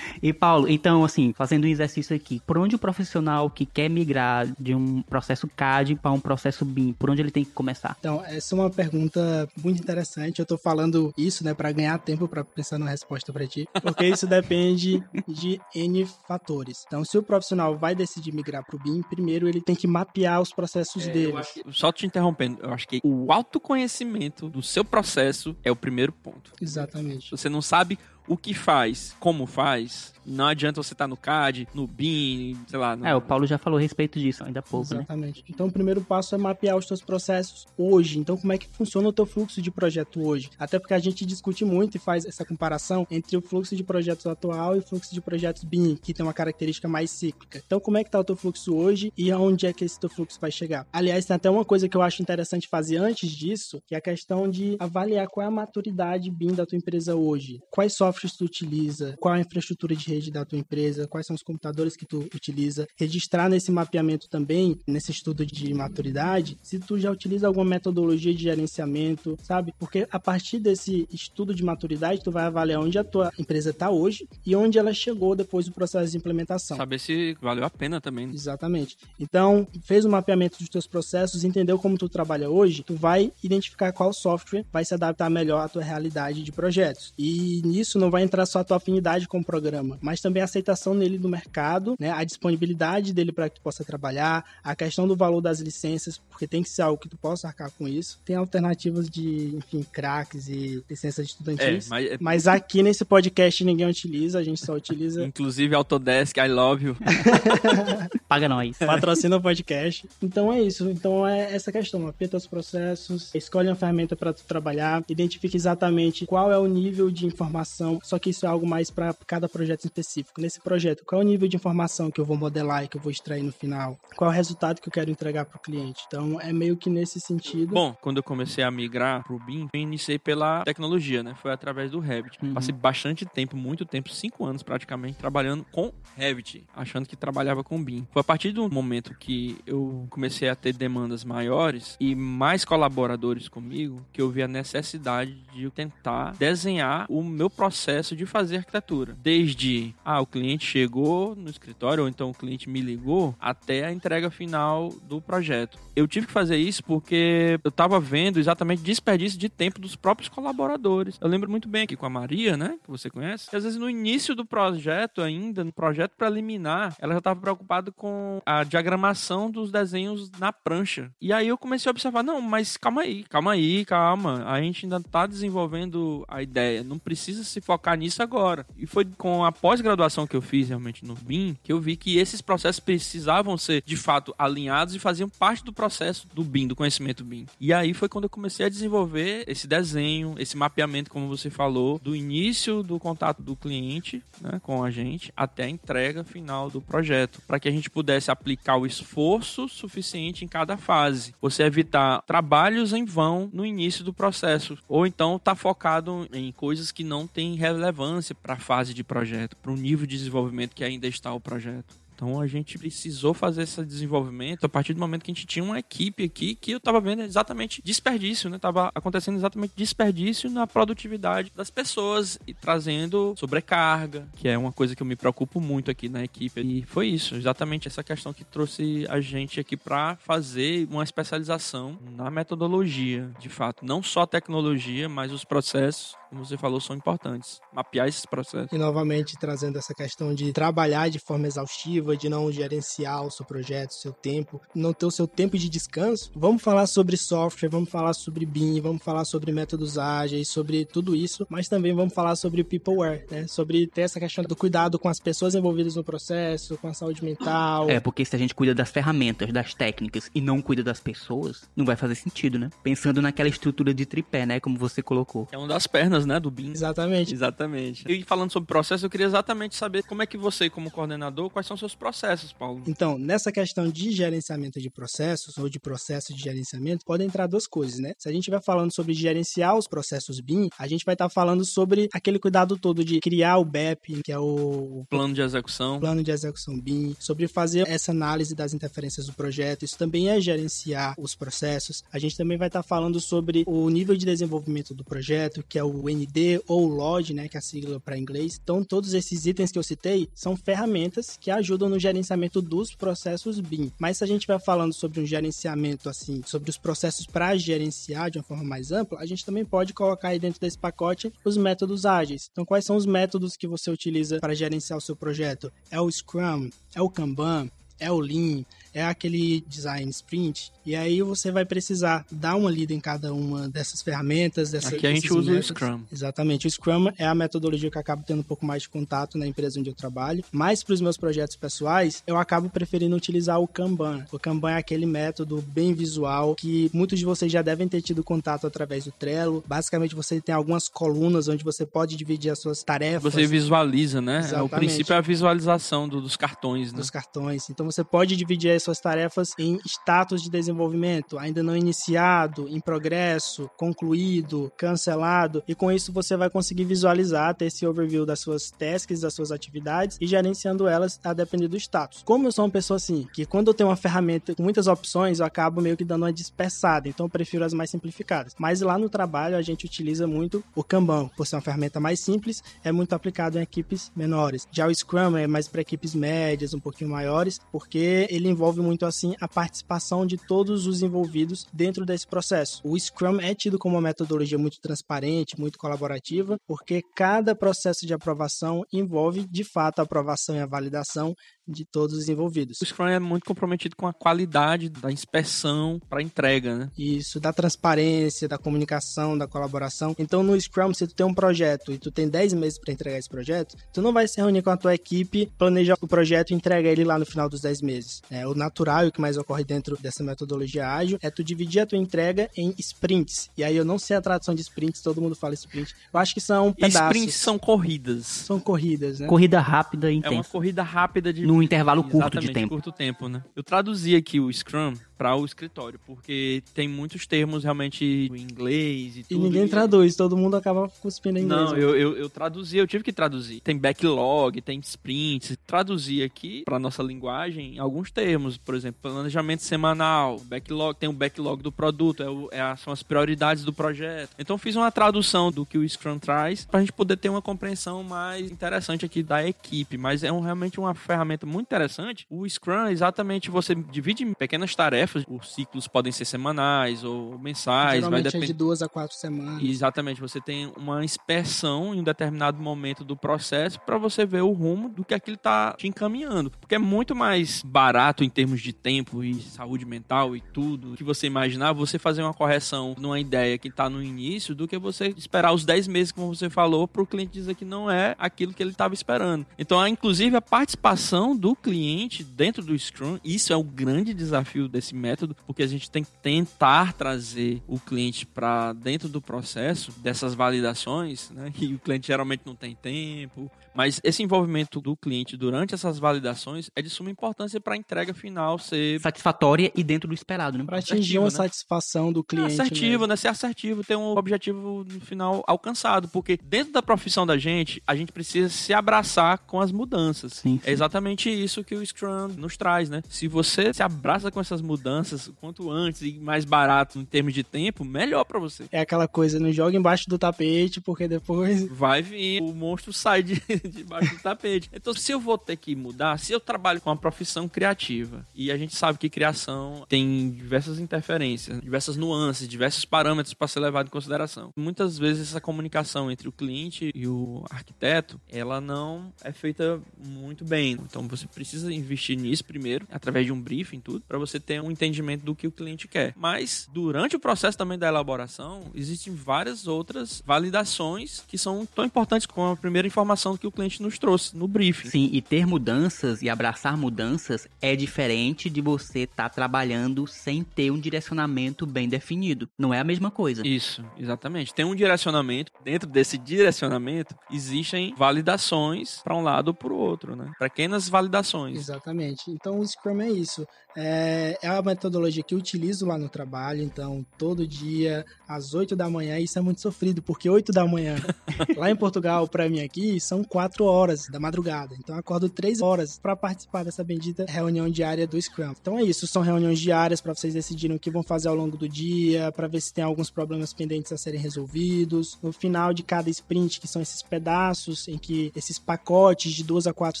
B: E Paulo, então assim, fazendo um exercício aqui, por onde o profissional que quer migrar de um processo CAD para um processo BIM, por onde ele tem que começar?
A: Então, essa é uma pergunta muito interessante. Eu tô falando isso, né, para ganhar tempo para pensar numa resposta para ti, porque isso depende de N fatores. Então, se o profissional vai decidir migrar pro BIM, primeiro ele tem que mapear os processos dele.
C: Só te interrompendo, eu acho que o autoconhecimento do seu processo é o primeiro ponto.
A: Exatamente.
C: Você não sabe o que faz, como faz, não adianta você estar no CAD, no BIM, sei lá. No...
B: É, o Paulo já falou a respeito disso ainda há pouco, né?
A: Exatamente. Então, o primeiro passo é mapear os teus processos hoje. Então, como é que funciona o teu fluxo de projeto hoje? Até porque a gente discute muito e faz essa comparação entre o fluxo de projetos atual e o fluxo de projetos BIM, que tem uma característica mais cíclica. Então, como é que tá o teu fluxo hoje e aonde é que esse teu fluxo vai chegar? Aliás, tem até uma coisa que eu acho interessante fazer antes disso, que é a questão de avaliar qual é a maturidade BIM da tua empresa hoje. Quais softwares tu utiliza? Qual é a infraestrutura de rede da tua empresa? Quais são os computadores que tu utiliza? Registrar nesse mapeamento também, nesse estudo de maturidade, se tu já utiliza alguma metodologia de gerenciamento, sabe? Porque a partir desse estudo de maturidade, tu vai avaliar onde a tua empresa está hoje e onde ela chegou depois do processo de implementação.
C: Saber se valeu a pena também. né?
A: Exatamente. Então, fez o mapeamento dos teus processos, entendeu como tu trabalha hoje, tu vai identificar qual software vai se adaptar melhor à tua realidade de projetos. E nisso não vai entrar só a tua afinidade com o programa, mas também a aceitação nele no mercado, né? A disponibilidade dele para que tu possa trabalhar, a questão do valor das licenças, porque tem que ser algo que tu possa arcar com isso. Tem alternativas de, enfim, craques e licenças estudantis.
C: É, mas-
A: mas aqui nesse podcast ninguém utiliza, a gente só utiliza
C: Inclusive Autodesk, I love you.
B: Paga nós.
A: patrocina o podcast. Então é isso. Então é essa questão. Mapeia teus processos, escolhe uma ferramenta para tu trabalhar, identifica exatamente qual é o nível de informação. Só que isso é algo mais para cada projeto específico. Nesse projeto, qual é o nível de informação que eu vou modelar e que eu vou extrair no final? Qual é o resultado que eu quero entregar para o cliente? Então é meio que nesse sentido.
C: Bom, quando eu comecei a migrar pro BIM, eu iniciei pela tecnologia, né? Foi através do Revit.
B: Uhum.
C: Passei bastante tempo, muito tempo, cinco anos praticamente, trabalhando com Revit, achando que trabalhava com BIM. Foi a partir do momento que eu comecei a ter demandas maiores e mais colaboradores comigo que eu vi a necessidade de eu tentar desenhar o meu processo de fazer arquitetura. Desde, ah, o cliente chegou no escritório, ou então o cliente me ligou, até a entrega final do projeto. Eu tive que fazer isso porque eu tava vendo exatamente desperdício de tempo dos próprios colaboradores. Eu lembro muito bem aqui com a Maria, né, que você conhece, que às vezes no início do projeto ainda, no projeto preliminar, ela já estava preocupada com a diagramação dos desenhos na prancha. E aí eu comecei a observar, não, mas calma aí, calma aí, calma. A gente ainda tá desenvolvendo a ideia, não precisa se focar nisso agora. E foi com a pós-graduação que eu fiz realmente no BIM, que eu vi que esses processos precisavam ser de fato alinhados e faziam parte do processo do BIM, do conhecimento BIM. E aí foi quando eu comecei a desenvolver esse desenho, esse mapeamento, como você falou, do início do contato do cliente né, com a gente até a entrega final do projeto, para que a gente pudesse aplicar o esforço suficiente em cada fase. Você evitar trabalhos em vão no início do processo, ou então tá focado em coisas que não têm relevância para a fase de projeto, para o nível de desenvolvimento que ainda está o projeto. Então a gente precisou fazer esse desenvolvimento a partir do momento que a gente tinha uma equipe aqui que eu estava vendo exatamente desperdício, né? Tava acontecendo exatamente desperdício na produtividade das pessoas e trazendo sobrecarga, que é uma coisa que eu me preocupo muito aqui na equipe. E foi isso, exatamente essa questão que trouxe a gente aqui para fazer uma especialização na metodologia, de fato, não só a tecnologia, mas os processos, como você falou, são importantes. Mapear esses processos.
A: E novamente trazendo essa questão de trabalhar de forma exaustiva, de não gerenciar o seu projeto, o seu tempo, não ter o seu tempo de descanso. Vamos falar sobre software, vamos falar sobre BIM, vamos falar sobre métodos ágeis, sobre tudo isso, mas também vamos falar sobre peopleware, né? Sobre ter essa questão do cuidado com as pessoas envolvidas no processo, com a saúde mental.
B: É, porque se a gente cuida das ferramentas, das técnicas e não cuida das pessoas, não vai fazer sentido, né? Pensando naquela estrutura de tripé, né? Como você colocou.
C: É uma das pernas, né, do BIM.
A: Exatamente.
C: Exatamente. E falando sobre processo, eu queria exatamente saber como é que você, como coordenador, quais são seus processos, Paulo?
A: Então, nessa questão de gerenciamento de processos ou de processo de gerenciamento, podem entrar duas coisas, né? Se a gente estiver falando sobre gerenciar os processos BIM, a gente vai estar falando sobre aquele cuidado todo de criar o BEP, que é o
C: Plano de execução.
A: plano de execução BIM, sobre fazer essa análise das interferências do projeto. Isso também é gerenciar os processos. A gente também vai estar falando sobre o nível de desenvolvimento do projeto, que é o ND ou o LOD, né, que é a sigla para inglês. Então, todos esses itens que eu citei são ferramentas que ajudam no gerenciamento dos processos BIM. Mas se a gente vai falando sobre um gerenciamento assim, sobre os processos para gerenciar de uma forma mais ampla, a gente também pode colocar aí dentro desse pacote os métodos ágeis. Então, quais são os métodos que você utiliza para gerenciar o seu projeto? É o Scrum, é o Kanban, é o Lean, é aquele design sprint, e aí você vai precisar dar uma lida em cada uma dessas ferramentas. Dessa,
C: Aqui a gente usa o
A: métodos.
C: Scrum.
A: Exatamente. O Scrum é a metodologia que eu acabo tendo um pouco mais de contato na empresa onde eu trabalho. Mas para os meus projetos pessoais, eu acabo preferindo utilizar o Kanban. O Kanban é aquele método bem visual que muitos de vocês já devem ter tido contato através do Trello. Basicamente, você tem algumas colunas onde você pode dividir as suas tarefas.
C: Você visualiza, né? O
A: Exatamente.
C: princípio é a visualização do- dos cartões, né?
A: dos cartões. Então você pode dividir as suas tarefas em status de desenvolvimento, ainda não iniciado, em progresso, concluído, cancelado, e com isso você vai conseguir visualizar, ter esse overview das suas tasks, das suas atividades e gerenciando elas a depender do status. Como eu sou uma pessoa assim, que quando eu tenho uma ferramenta com muitas opções, eu acabo meio que dando uma dispersada, então eu prefiro as mais simplificadas. Mas lá no trabalho a gente utiliza muito o Kanban, por ser uma ferramenta mais simples, é muito aplicado em equipes menores. Já o Scrum é mais para equipes médias, um pouquinho maiores, porque ele envolve muito assim a participação de todos os envolvidos dentro desse processo. O Scrum é tido como uma metodologia muito transparente, muito colaborativa, porque cada processo de aprovação envolve de fato a aprovação e a validação de todos os envolvidos.
C: O Scrum é muito comprometido com a qualidade da inspeção para entrega, né?
A: Isso, da transparência, da comunicação, da colaboração. Então, no Scrum, se tu tem um projeto e tu tem 10 meses para entregar esse projeto, tu não vai se reunir com a tua equipe, planejar o projeto e entregar ele lá no final dos 10 meses. É, o natural e o que mais ocorre dentro dessa metodologia ágil é tu dividir a tua entrega em sprints. E aí eu não sei a tradução de sprints, todo mundo fala sprint. Eu acho que são
C: E
A: pedaços.
C: sprints são corridas.
A: São corridas, né?
B: Corrida rápida e
C: É uma
B: intensa.
C: corrida rápida de
B: Num intervalo curto
C: Exatamente,
B: de tempo.
C: curto tempo, né? Eu traduzi aqui o Scrum para o escritório, porque tem muitos termos realmente em inglês e
A: E
C: tudo.
A: ninguém traduz, todo mundo acaba cuspindo em inglês.
C: Não,
A: né?
C: eu, eu, eu traduzi, eu tive que traduzir. Tem backlog, tem sprints. Traduzi aqui para nossa linguagem alguns termos, por exemplo, planejamento semanal, backlog, tem o backlog do produto, é o- é a- são as prioridades do projeto. Então fiz uma tradução do que o Scrum traz para a gente poder ter uma compreensão mais interessante aqui da equipe, mas é um- realmente uma ferramenta muito interessante. O Scrum é exatamente você divide em pequenas tarefas. Os ciclos podem ser semanais ou mensais.
A: Geralmente
C: vai
A: é
C: depender.
A: de duas a quatro semanas.
C: Exatamente, você tem uma inspeção em um determinado momento do processo para você ver o rumo do que aquilo está te encaminhando. Porque é muito mais barato em termos de tempo e saúde mental e tudo que você imaginar, você fazer uma correção numa ideia que está no início do que você esperar os 10 meses, como você falou, para o cliente dizer que não é aquilo que ele estava esperando. Então, inclusive, a participação do cliente dentro do Scrum, isso é o grande desafio desse método, porque a gente tem que tentar trazer o cliente para dentro do processo dessas validações, né? E o cliente geralmente não tem tempo, mas esse envolvimento do cliente durante essas validações é de suma importância para a entrega final ser
B: Satisfatória e dentro do esperado, né?
A: Para atingir
C: assertivo,
A: uma
C: né?
A: satisfação do
C: É
A: cliente.
C: assertivo,
A: mesmo.
C: né? Ser assertivo, ter um objetivo no final alcançado. Porque dentro da profissão da gente, a gente precisa se abraçar com as mudanças.
B: Sim,
C: É exatamente isso que o Scrum nos traz, né? Se você se abraça com essas mudanças quanto antes e mais barato em termos de tempo, melhor pra você.
A: É aquela coisa, não joga embaixo do tapete, porque depois.
C: Vai vir, o monstro sai de, debaixo do tapete. Então, se eu vou ter que mudar, se eu trabalho com uma profissão criativa, e a gente sabe que criação tem diversas interferências, diversas nuances, diversos parâmetros para ser levado em consideração. Muitas vezes essa comunicação entre o cliente e o arquiteto, ela não é feita muito bem. Então, você precisa investir nisso primeiro, através de um briefing, tudo, para você ter um entendimento do que o cliente quer. Mas, durante o processo também da elaboração, existem várias outras validações que são tão importantes como a primeira informação que o cliente nos trouxe no briefing.
B: Sim, e ter mudanças e abraçar mudanças é diferente de você estar trabalhando sem ter um direcionamento bem definido. Não é a mesma coisa.
C: Isso, exatamente. Tem um direcionamento. Dentro desse direcionamento, existem validações para um lado ou para o outro, né? Pequenas validações.
A: Exatamente. Então o Scrum é isso. É, é a metodologia que eu utilizo lá no trabalho. Então, todo dia, às 8 da manhã, isso é muito sofrido, porque 8 da manhã, lá em Portugal, para mim aqui, são 4 horas da madrugada. Então, eu acordo 3 horas para participar dessa bendita reunião diária do Scrum. Então, é isso. São reuniões diárias para vocês decidirem o que vão fazer ao longo do dia, para ver se tem alguns problemas pendentes a serem resolvidos. No final de cada sprint, que são esses pedaços, em que esses pacotes de duas a quatro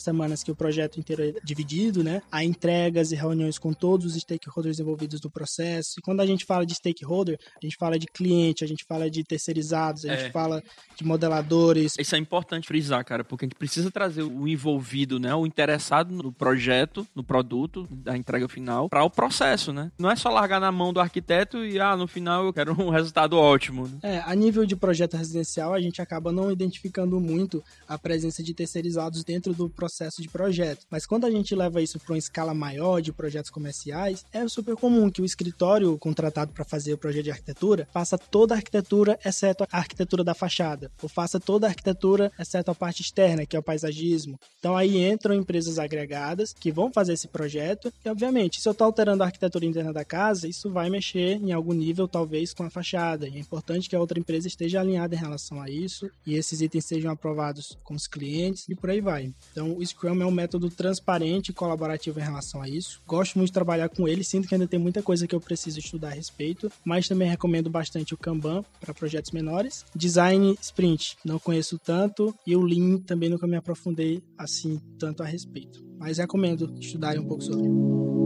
A: semanas que o projeto inteiro é dividido, né? Há entregas e reuniões com todos os stakeholders envolvidos no processo. E quando a gente fala de stakeholder, a gente fala de cliente, a gente fala de terceirizados, a
C: É.
A: gente fala de modeladores.
C: Isso é importante frisar, cara, porque a gente precisa trazer o envolvido, né, o interessado no projeto, no produto, da entrega final, para o processo, né? Não é só largar na mão do arquiteto e, ah, no final eu quero um resultado ótimo. né?
A: É, a nível de projeto residencial, a gente acaba não identificando muito a presença de terceirizados dentro do processo de projeto. Mas quando a gente leva isso para uma escala maior de projetos comerciais, é super comum que o escritório contratado para fazer o projeto de arquitetura faça toda a arquitetura, exceto a arquitetura da fachada, ou faça toda a arquitetura, exceto a parte externa, que é o paisagismo. Então aí entram empresas agregadas que vão fazer esse projeto, e obviamente, se eu estou alterando a arquitetura interna da casa, isso vai mexer em algum nível, talvez, com a fachada. E é importante que a outra empresa esteja alinhada em relação a isso, e esses itens sejam aprovados com os clientes, e por aí vai. Então, o Scrum é um método transparente e colaborativo em relação a isso. Gosto muito trabalhar com ele, sinto que ainda tem muita coisa que eu preciso estudar a respeito, mas também recomendo bastante o Kanban para projetos menores. Design Sprint, não conheço tanto, e o Lean também nunca me aprofundei assim tanto a respeito. Mas recomendo estudarem um pouco sobre.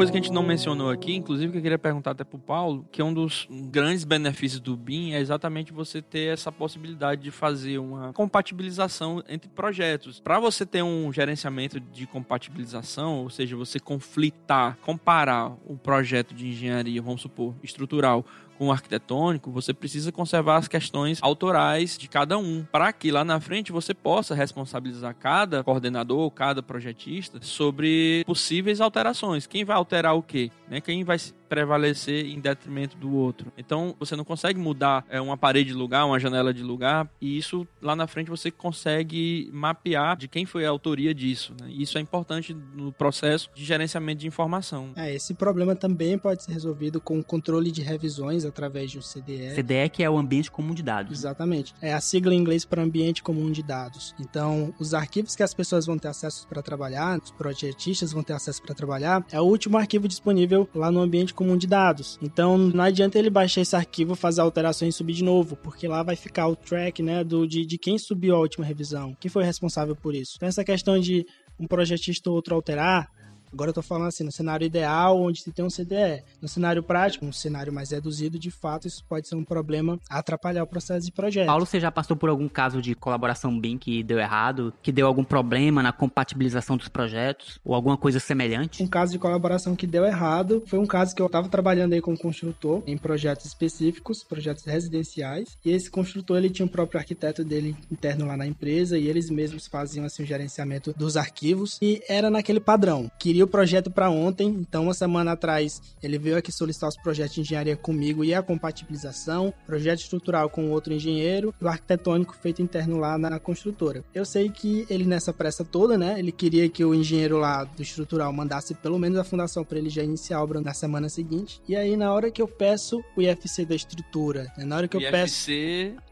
C: Coisa que a gente não mencionou aqui, inclusive que eu queria perguntar até pro Paulo, que é um dos grandes benefícios do BIM é exatamente você ter essa possibilidade de fazer uma compatibilização entre projetos. Para você ter um gerenciamento de compatibilização, ou seja, você conflitar, comparar o projeto de engenharia, vamos supor, estrutural com arquitetônico, você precisa conservar as questões autorais de cada um, para que lá na frente você possa responsabilizar cada coordenador, cada projetista sobre possíveis alterações. Quem vai alterar o quê? Né? Quem vai prevalecer em detrimento do outro. Então, você não consegue mudar é, uma parede de lugar, uma janela de lugar, e isso lá na frente você consegue mapear de quem foi a autoria disso. Né? E isso é importante no processo de gerenciamento de informação.
A: É, esse problema também pode ser resolvido com o controle de revisões através de um CDE.
B: CDE que é o ambiente comum de dados.
A: Exatamente. É a sigla em inglês para ambiente comum de dados. Então, os arquivos que as pessoas vão ter acesso para trabalhar, os projetistas vão ter acesso para trabalhar, é o último arquivo disponível lá no ambiente comum de dados. Então não adianta ele baixar esse arquivo, fazer alterações e subir de novo, porque lá vai ficar o track, né, do, de, de quem subiu a última revisão, quem foi responsável por isso. Então essa questão de um projetista ou outro alterar, Agora eu tô falando assim, no cenário ideal, onde se tem um CDE. No cenário prático, um cenário mais reduzido, de fato, isso pode ser um problema atrapalhar o processo de projeto.
B: Paulo, você já passou por algum caso de colaboração BIM que deu errado, que deu algum problema na compatibilização dos projetos, ou alguma coisa semelhante?
A: Um caso de colaboração que deu errado foi um caso que eu estava trabalhando aí com um construtor em projetos específicos, projetos residenciais, e esse construtor ele tinha o próprio arquiteto dele interno lá na empresa e eles mesmos faziam assim o gerenciamento dos arquivos e era naquele padrão. Queria o projeto para ontem, então uma semana atrás ele veio aqui solicitar os projetos de engenharia comigo e a compatibilização, projeto estrutural com outro engenheiro e o arquitetônico feito interno lá na construtora. Eu sei que ele nessa pressa toda, né, ele queria que o engenheiro lá do estrutural mandasse pelo menos a fundação para ele já iniciar a obra na semana seguinte. E aí na hora que eu peço o IFC da estrutura, né, na hora que eu
C: IFC...
A: peço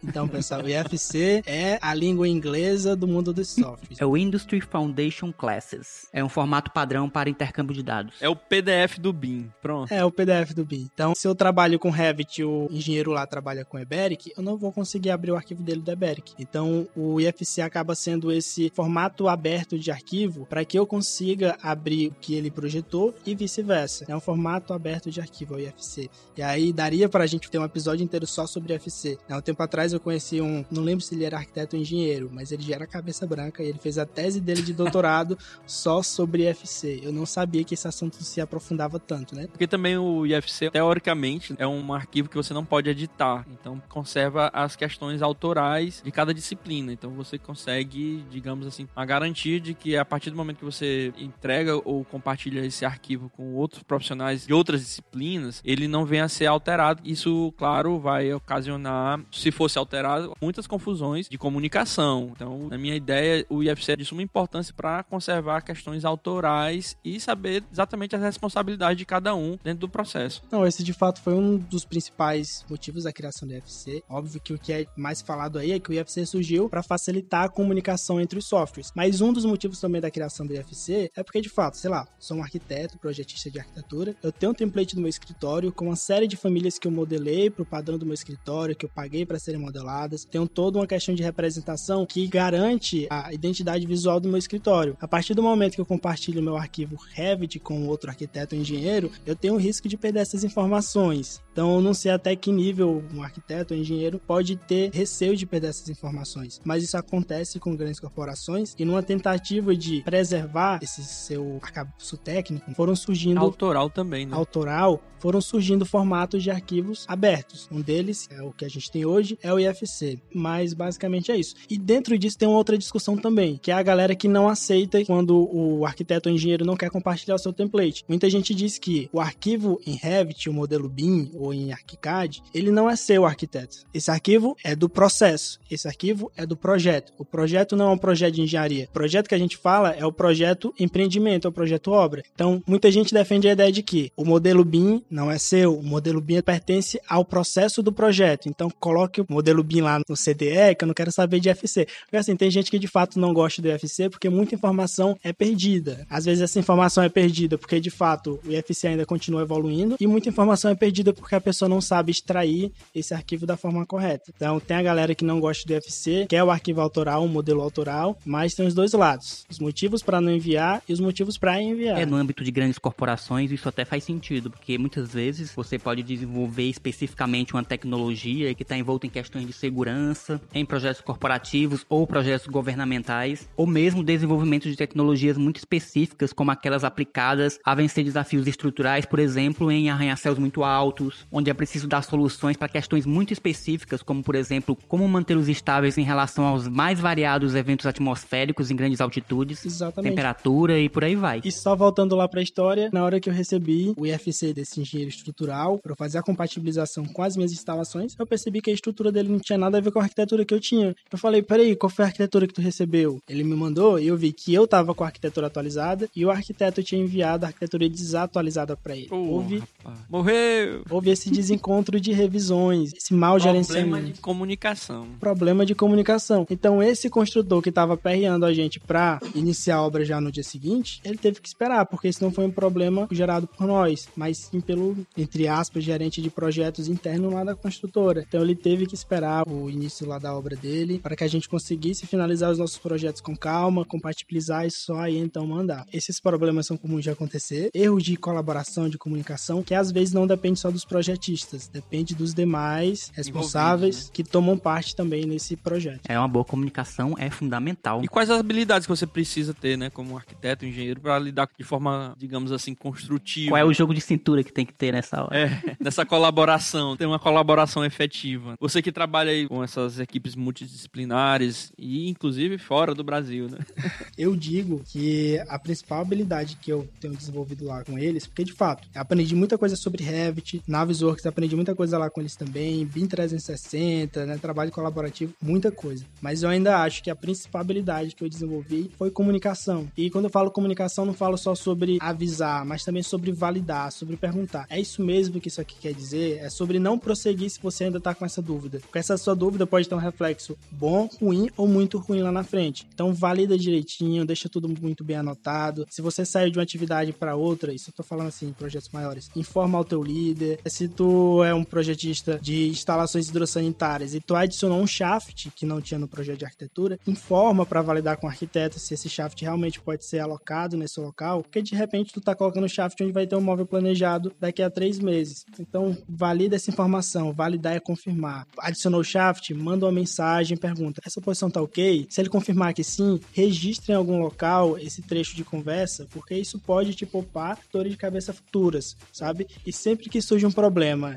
A: Então, pessoal, o IFC é a língua inglesa do mundo dos softwares.
B: É o Industry Foundation Classes. É um formato padrão para intercâmbio de dados.
C: É o PDF do BIM. Pronto.
A: É o PDF do BIM. Então, se eu trabalho com Revit e o engenheiro lá trabalha com Eberic, eu não vou conseguir abrir o arquivo dele do Eberic. Então, o IFC acaba sendo esse formato aberto de arquivo para que eu consiga abrir o que ele projetou e vice-versa. É um formato aberto de arquivo, o IFC. E aí daria para a gente ter um episódio inteiro só sobre IFC. Há um tempo atrás eu conheci um, não lembro se ele era arquiteto ou engenheiro, mas ele já era cabeça branca e ele fez a tese dele de doutorado só sobre IFC. Eu não sabia que esse assunto se aprofundava tanto, né?
C: Porque também o IFC, teoricamente, é um arquivo que você não pode editar. Então, conserva as questões autorais de cada disciplina. Então, você consegue, digamos assim, a garantia de que a partir do momento que você entrega ou compartilha esse arquivo com outros profissionais de outras disciplinas, ele não venha a ser alterado. Isso, claro, vai ocasionar, se fosse alterado, muitas confusões de comunicação. Então, na minha ideia, o IFC é de suma importância para conservar questões autorais e saber exatamente as responsabilidades de cada um dentro do processo.
A: Não, esse de fato foi um dos principais motivos da criação do IFC. Óbvio que o que é mais falado aí é que o IFC surgiu para facilitar a comunicação entre os softwares. Mas um dos motivos também da criação do IFC é porque, de fato, sei lá, sou um arquiteto, projetista de arquitetura, eu tenho um template do meu escritório com uma série de famílias que eu modelei para o padrão do meu escritório, que eu paguei para serem modeladas. Tenho toda uma questão de representação que garante a identidade visual do meu escritório. A partir do momento que eu compartilho meu arquivo Revit com outro arquiteto ou engenheiro, eu tenho o risco de perder essas informações. Então, eu não sei até que nível um arquiteto ou engenheiro pode ter receio de perder essas informações. Mas isso acontece com grandes corporações e numa tentativa de preservar esse seu arcabouço técnico, foram surgindo
C: Autoral também, né?
A: autoral, foram surgindo formatos de arquivos abertos. Um deles é o que a gente tem hoje, é o IFC. Mas basicamente é isso. E dentro disso tem uma outra discussão também, que é a galera que não aceita quando o arquiteto ou engenheiro não quer compartilhar o seu template. Muita gente diz que o arquivo em Revit, o modelo BIM ou em ArchiCAD, ele não é seu arquiteto. Esse arquivo é do processo. Esse arquivo é do projeto. O projeto não é um projeto de engenharia. O projeto que a gente fala é o projeto empreendimento, é o projeto obra. Então, muita gente defende a ideia de que o modelo BIM não é seu, o modelo BIM pertence ao processo do projeto. Então, coloque o modelo BIM lá no CDE, que eu não quero saber de FC. Porque assim, tem gente que de fato não gosta do IFC porque muita informação é perdida. Às vezes essa informação é perdida porque de fato o IFC ainda continua evoluindo e muita informação é perdida porque a pessoa não sabe extrair esse arquivo da forma correta. Então, tem a galera que não gosta do IFC, quer o arquivo autoral, o modelo autoral, mas tem os dois lados: os motivos para não enviar e os motivos para enviar.
B: É, no âmbito de grandes corporações, isso até faz sentido, porque muitas vezes você pode desenvolver especificamente uma tecnologia que está envolta em questões de segurança, em projetos corporativos ou projetos governamentais, ou mesmo desenvolvimento de tecnologias muito específicas, como aquelas aplicadas a vencer desafios estruturais, por exemplo, em arranha-céus muito altos, onde é preciso dar soluções para questões muito específicas, como, por exemplo, como mantê-los estáveis em relação aos mais variados eventos atmosféricos em grandes altitudes,
A: Exatamente.
B: temperatura e por aí vai.
A: E só voltando lá para a história, na hora que eu recebi o IFC desse engenheiro estrutural para fazer a compatibilização com as minhas instalações, eu percebi que a estrutura dele não tinha nada a ver com a arquitetura que eu tinha. Eu falei, peraí, qual foi a arquitetura que tu recebeu? Ele me mandou e eu vi que eu tava com a arquitetura atualizada e o arquiteto tinha enviado a arquitetura desatualizada para ele.
C: Ô,
A: houve.
C: Morreu!
A: houve teve esse desencontro de revisões, esse mau
C: Problema
A: gerenciamento.
C: de comunicação.
A: Problema de comunicação. Então, esse construtor que estava perreando a gente para iniciar a obra já no dia seguinte, ele teve que esperar, porque esse não foi um problema gerado por nós, mas sim pelo, entre aspas, gerente de projetos interno lá da construtora. Então, ele teve que esperar o início lá da obra dele para que a gente conseguisse finalizar os nossos projetos com calma, compatibilizar e só aí então mandar. Esses problemas são comuns de acontecer. Erros de colaboração, de comunicação, que às vezes não depende só dos projetistas, depende dos demais responsáveis
C: Envolvidos,
A: que tomam parte também nesse projeto.
B: É uma boa comunicação, é fundamental.
C: E quais as habilidades que você precisa ter, né, como arquiteto, engenheiro, para lidar de forma, digamos assim, construtiva?
B: Qual é o jogo de cintura que tem que ter nessa hora?
C: É, nessa colaboração, ter uma colaboração efetiva. Você que trabalha aí com essas equipes multidisciplinares e inclusive fora do Brasil, né?
A: Eu digo que a principal habilidade que eu tenho desenvolvido lá com eles, porque de fato, eu aprendi muita coisa sobre Revit, Navisworks, aprendi muita coisa lá com eles também, BIM 360, né, trabalho colaborativo, muita coisa. Mas eu ainda acho que a principal habilidade que eu desenvolvi foi comunicação. E quando eu falo comunicação, não falo só sobre avisar, mas também sobre validar, sobre perguntar. É isso mesmo que isso aqui quer dizer? É sobre não prosseguir se você ainda tá com essa dúvida. Porque essa sua dúvida pode ter um reflexo bom, ruim ou muito ruim lá na frente. Então valida direitinho, deixa tudo muito bem anotado. Se você sair de uma atividade para outra, isso eu tô falando assim, projetos maiores, informa ao teu líder. Tu é um projetista de instalações hidrossanitárias e tu adicionou um shaft que não tinha no projeto de arquitetura, informa para validar com o arquiteto se esse shaft realmente pode ser alocado nesse local, porque de repente tu tá colocando o shaft onde vai ter um móvel planejado daqui a três meses. Então, valida essa informação, validar é confirmar. Adicionou o shaft, manda uma mensagem, pergunta: essa posição tá ok? Se ele confirmar que sim, registre em algum local esse trecho de conversa, porque isso pode te poupar dores de cabeça futuras, sabe? E sempre que surge um problema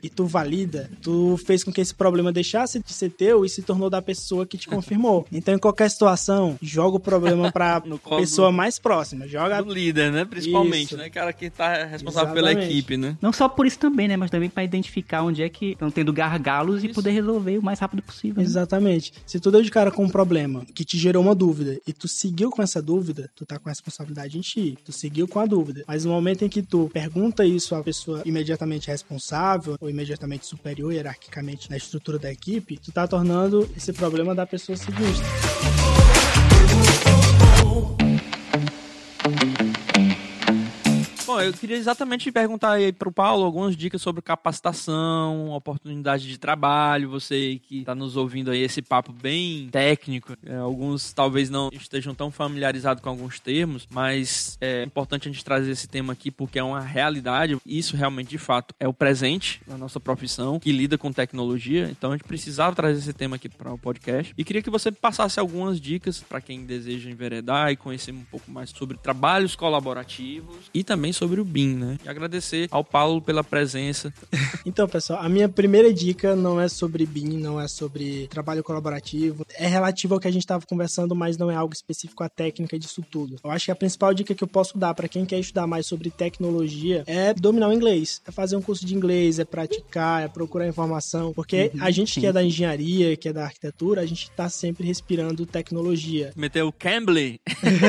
A: e tu valida, tu fez com que esse problema deixasse de ser teu e se tornou da pessoa que te confirmou. Então, em qualquer situação, joga o problema pra pessoa mais próxima. Joga
C: Do líder, né? Principalmente,
A: Isso.
C: né? Cara que tá responsável pela
A: Exatamente.
C: equipe, né?
B: Não só por isso também, né? Mas também para identificar onde é que estão tendo gargalos e
C: Isso.
B: poder resolver o mais rápido possível. né?
A: Exatamente. Se tu deu de cara com um problema que te gerou uma dúvida e tu seguiu com essa dúvida, tu tá com a responsabilidade em ti. Tu seguiu com a dúvida. Mas no momento em que tu pergunta isso à pessoa imediatamente responsável ou imediatamente superior hierarquicamente na estrutura da equipe, tu tá tornando esse problema da pessoa seguinte.
C: Bom, eu queria exatamente perguntar aí pro Paulo algumas dicas sobre capacitação, oportunidade de trabalho. Você que está nos ouvindo aí esse papo bem técnico, é, alguns talvez não estejam tão familiarizados com alguns termos, mas é importante a gente trazer esse tema aqui porque é uma realidade. Isso realmente, de fato, é o presente na nossa profissão que lida com tecnologia. Então a gente precisava trazer esse tema aqui para o podcast e queria que você passasse algumas dicas para quem deseja enveredar e conhecer um pouco mais sobre trabalhos colaborativos e também sobre o BIM, né? E agradecer ao Paulo pela presença.
A: Então, pessoal, a minha primeira dica não é sobre BIM, não é sobre trabalho colaborativo. É relativo ao que a gente estava conversando, mas não é algo específico à técnica disso tudo. Eu acho que a principal dica que eu posso dar para quem quer estudar mais sobre tecnologia é dominar o inglês. É fazer um curso de inglês, é praticar, é procurar informação. Porque a gente que é da engenharia, que é da arquitetura, a gente está sempre respirando tecnologia.
C: Meteu o Cambly.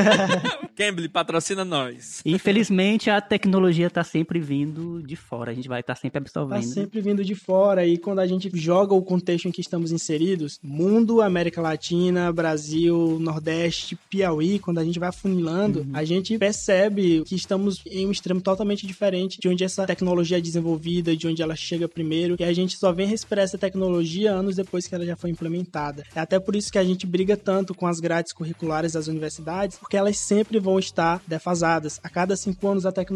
C: Cambly patrocina nós.
B: Infelizmente, a tecnologia tá sempre vindo de fora. A gente vai estar sempre
A: Tá
B: absorvendo.
A: sempre vindo de fora e quando a gente joga o contexto em que estamos inseridos, mundo, América Latina, Brasil, Nordeste, Piauí, quando a gente vai afunilando, a gente percebe que estamos em um extremo totalmente diferente de onde essa tecnologia é desenvolvida, de onde ela chega primeiro, e a gente só vem respirar essa tecnologia anos depois que ela já foi implementada. É até por isso que a gente briga tanto com as grades curriculares das universidades, porque elas sempre vão estar defasadas. A cada cinco anos a tecnologia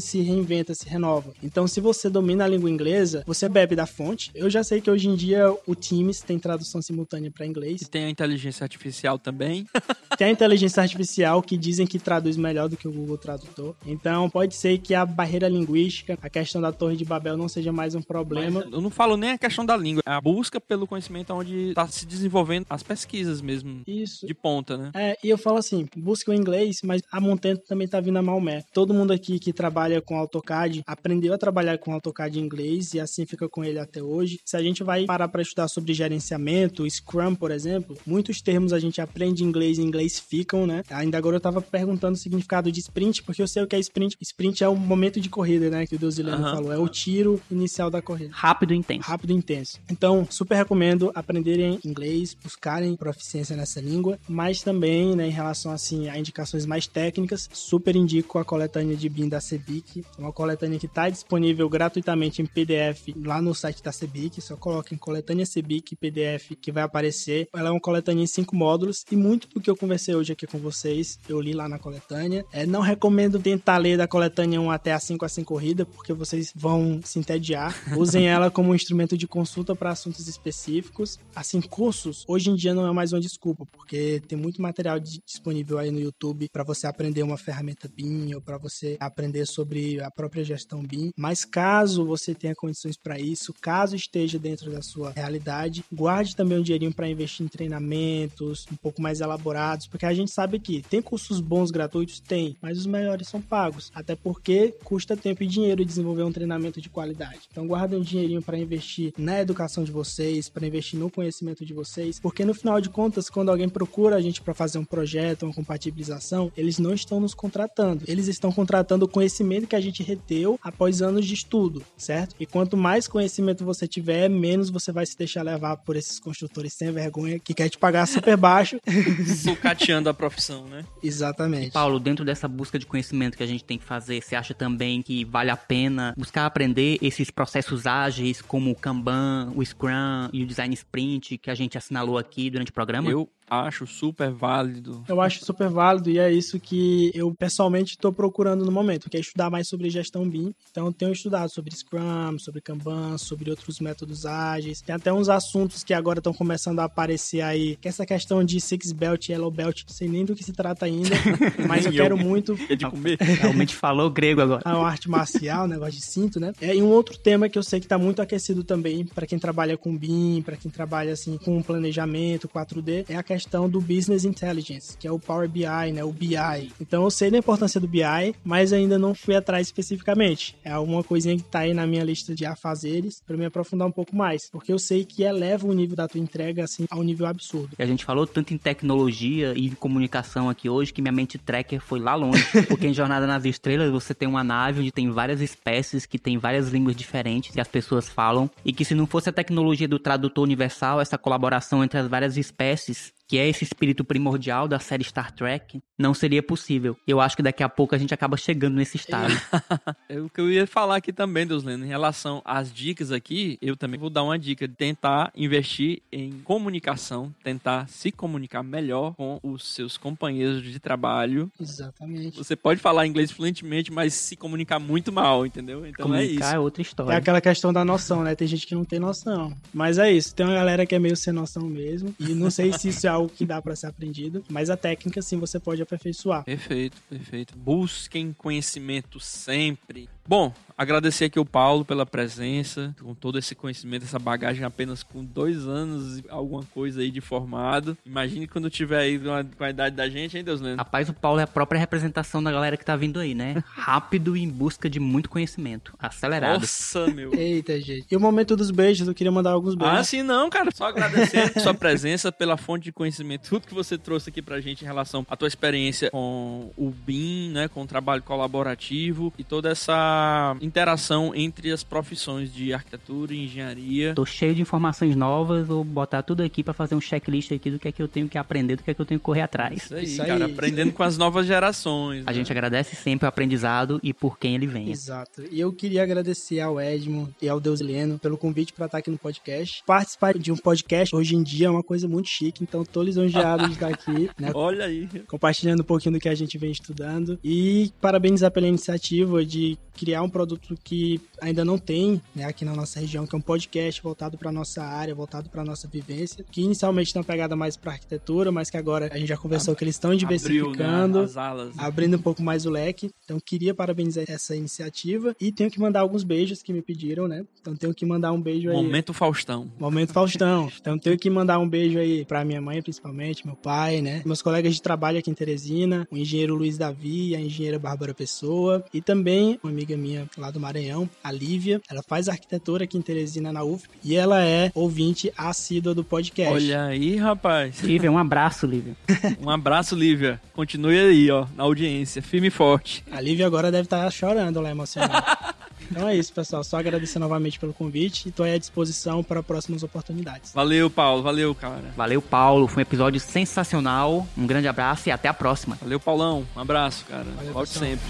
A: se reinventa, se renova. Então, se você domina a língua inglesa, você bebe da fonte. Eu já sei que hoje em dia o Teams tem tradução simultânea para inglês.
C: E tem a inteligência artificial também.
A: Tem a inteligência artificial que dizem que traduz melhor do que o Google Tradutor. Então, pode ser que a barreira linguística, a questão da Torre de Babel não seja mais um problema.
C: Eu não falo nem a questão da língua, é a busca pelo conhecimento onde está se desenvolvendo as pesquisas mesmo.
A: Isso.
C: De ponta, né?
A: É, e eu falo assim, busca o inglês, mas a Montento também tá vindo a Maomé. Todo mundo aqui que trabalha com AutoCAD aprendeu a trabalhar com AutoCAD em inglês e assim fica com ele até hoje. Se a gente vai parar para estudar sobre gerenciamento, Scrum, por exemplo, muitos termos a gente aprende em inglês e em inglês ficam, né? Ainda agora eu tava perguntando o significado de sprint, porque eu sei o que é sprint. Sprint é o momento de corrida, né? Que o Deusileno
C: Aham.
A: falou. É o tiro inicial da corrida.
B: Rápido e intenso.
A: Rápido e intenso. Então, super recomendo aprenderem inglês, buscarem proficiência nessa língua, mas também, né, em relação assim a indicações mais técnicas, super indico a coletânea de BIM da Cebic, uma coletânea que está disponível gratuitamente em PDF lá no site da Cebic, só coloquem coletânea Cebic PDF que vai aparecer. Ela é uma coletânea em cinco módulos e muito do que eu conversei hoje aqui com vocês, eu li lá na coletânea. É, não recomendo tentar ler da coletânea 1 até a 5 assim corrida, porque vocês vão se entediar. Usem ela como um instrumento de consulta para assuntos específicos. Assim, cursos, hoje em dia não é mais uma desculpa, porque tem muito material disponível aí no YouTube para você aprender uma ferramenta BIM ou para você aprender sobre a própria gestão BIM. Mas caso você tenha condições para isso, caso esteja dentro da sua realidade, guarde também um dinheirinho para investir em treinamentos um pouco mais elaborados, porque a gente sabe que tem cursos bons gratuitos, tem, mas os melhores são pagos, até porque custa tempo e dinheiro desenvolver um treinamento de qualidade. Então guardem um dinheirinho para investir na educação de vocês, para investir no conhecimento de vocês, porque no final de contas, quando alguém procura a gente para fazer um projeto, uma compatibilização, eles não estão nos contratando, eles estão contratando conhecimento que a gente reteu após anos de estudo, certo? E quanto mais conhecimento você tiver, menos você vai se deixar levar por esses construtores sem vergonha que quer te pagar super baixo.
C: Sucateando a profissão, né?
A: Exatamente.
B: Paulo, dentro dessa busca de conhecimento que a gente tem que fazer, você acha também que vale a pena buscar aprender esses processos ágeis como o Kanban, o Scrum e o Design Sprint que a gente assinalou aqui durante o programa?
C: Eu acho super válido.
A: Eu acho super válido e é isso que eu pessoalmente estou procurando no momento, que é estudar mais sobre gestão BIM. Então eu tenho estudado sobre Scrum, sobre Kanban, sobre outros métodos ágeis. Tem até uns assuntos que agora estão começando a aparecer aí, que é essa questão de Six Belt e Yellow Belt, não sei nem do que se trata ainda, mas eu
C: eu.
A: quero muito
C: É de comer?
B: Realmente falou grego agora.
A: a arte marcial, negócio de cinto, né? É, e um outro tema que eu sei que tá muito aquecido também para quem trabalha com BIM, para quem trabalha assim com planejamento 4D, é a questão do Business Intelligence, que é o Power BI, né? O BI. Então eu sei da importância do BI, mas ainda não fui atrás especificamente. É alguma coisinha que tá aí na minha lista de afazeres para me aprofundar um pouco mais, porque eu sei que eleva o nível da tua entrega assim a um nível absurdo.
B: E a gente falou tanto em tecnologia e comunicação aqui hoje que minha mente tracker foi lá longe. Porque em Jornada nas Estrelas você tem uma nave onde tem várias espécies que tem várias línguas diferentes que as pessoas falam. E que se não fosse a tecnologia do tradutor universal, essa colaboração entre as várias espécies, que é esse espírito primordial da série Star Trek, não seria possível. Eu acho que daqui a pouco a gente acaba chegando nesse estado.
C: É o que eu ia falar aqui também, Deus Lendo, em relação às dicas aqui, eu também vou dar uma dica de tentar investir em comunicação, tentar se comunicar melhor com os seus companheiros de trabalho.
A: Exatamente.
C: Você pode falar inglês fluentemente, mas se comunicar muito mal, entendeu? Então é
B: Comunicar
C: isso.
B: é outra
A: É
B: história.
A: aquela questão da noção, né? Tem gente que não tem noção. Mas é isso. Tem uma galera que é meio sem noção mesmo. E não sei se isso é algo que dá pra ser aprendido. Mas a técnica, sim, você pode aperfeiçoar.
C: Perfeito, perfeito. Busquem conhecimento sempre. Bom, agradecer aqui o Paulo pela presença, com todo esse conhecimento, essa bagagem apenas com dois anos e alguma coisa aí de formado. Imagine quando tiver aí com a, com a idade da gente, hein, Deus Lendo?
B: Rapaz, o Paulo é a própria representação da galera que tá vindo aí, né? Rápido e em busca de muito conhecimento. Acelerado.
C: Nossa, meu.
A: Eita, gente. E o momento dos beijos, eu queria mandar alguns beijos.
C: Ah, sim, não, cara. Só agradecer a sua presença, pela fonte de conhecimento, tudo que você trouxe aqui pra gente em relação à tua experiência com o BIM, né, com o trabalho colaborativo e toda essa interação entre as profissões de arquitetura e engenharia.
B: Tô cheio de informações novas, vou botar tudo aqui pra fazer um checklist aqui do que é que eu tenho que aprender, do que é que eu tenho que correr atrás.
C: Isso aí,
A: Isso aí.
C: cara, aprendendo com as novas gerações.
B: A
C: né?
B: gente agradece sempre o aprendizado e por quem ele vem.
A: Exato. E eu queria agradecer ao Edmo e ao Deus Heleno pelo convite para estar aqui no podcast. Participar de um podcast hoje em dia é uma coisa muito chique, então tô lisonjeado de estar aqui, né?
C: Olha aí.
A: Compartilhando um pouquinho do que a gente vem estudando. E parabenizar pela iniciativa de criar ele é um produto que ainda não tem né, aqui na nossa região, que é um podcast voltado para nossa área, voltado para nossa vivência, que inicialmente tem uma pegada mais para arquitetura, mas que agora a gente já conversou que eles estão diversificando,
C: Abriu, né, as alas.
A: abrindo um pouco mais o leque. Então queria parabenizar essa iniciativa e tenho que mandar alguns beijos que me pediram, né? Então tenho que mandar um beijo aí.
C: Momento Faustão.
A: Momento Faustão. Então tenho que mandar um beijo aí pra minha mãe, principalmente, meu pai, né? Meus colegas de trabalho aqui em Teresina, o engenheiro Luiz Davi, a engenheira Bárbara Pessoa e também uma amiga minha lá do Maranhão, a Lívia. Ela faz arquitetura aqui em Teresina na UFP e ela é ouvinte assídua do podcast.
C: Olha aí, rapaz.
B: Lívia, um abraço, Lívia.
C: Um abraço, Lívia. Continue aí, ó, na audiência, firme e forte.
A: A Lívia agora deve estar chorando lá, emocionada. Então é isso, pessoal. Só agradecer novamente pelo convite e tô aí à disposição para próximas oportunidades.
C: Valeu, Paulo. Valeu, cara.
B: Valeu, Paulo. Foi um episódio sensacional. Um grande abraço e até a próxima.
C: Valeu, Paulão. Um abraço, cara.
A: Valeu,
C: Volte sempre.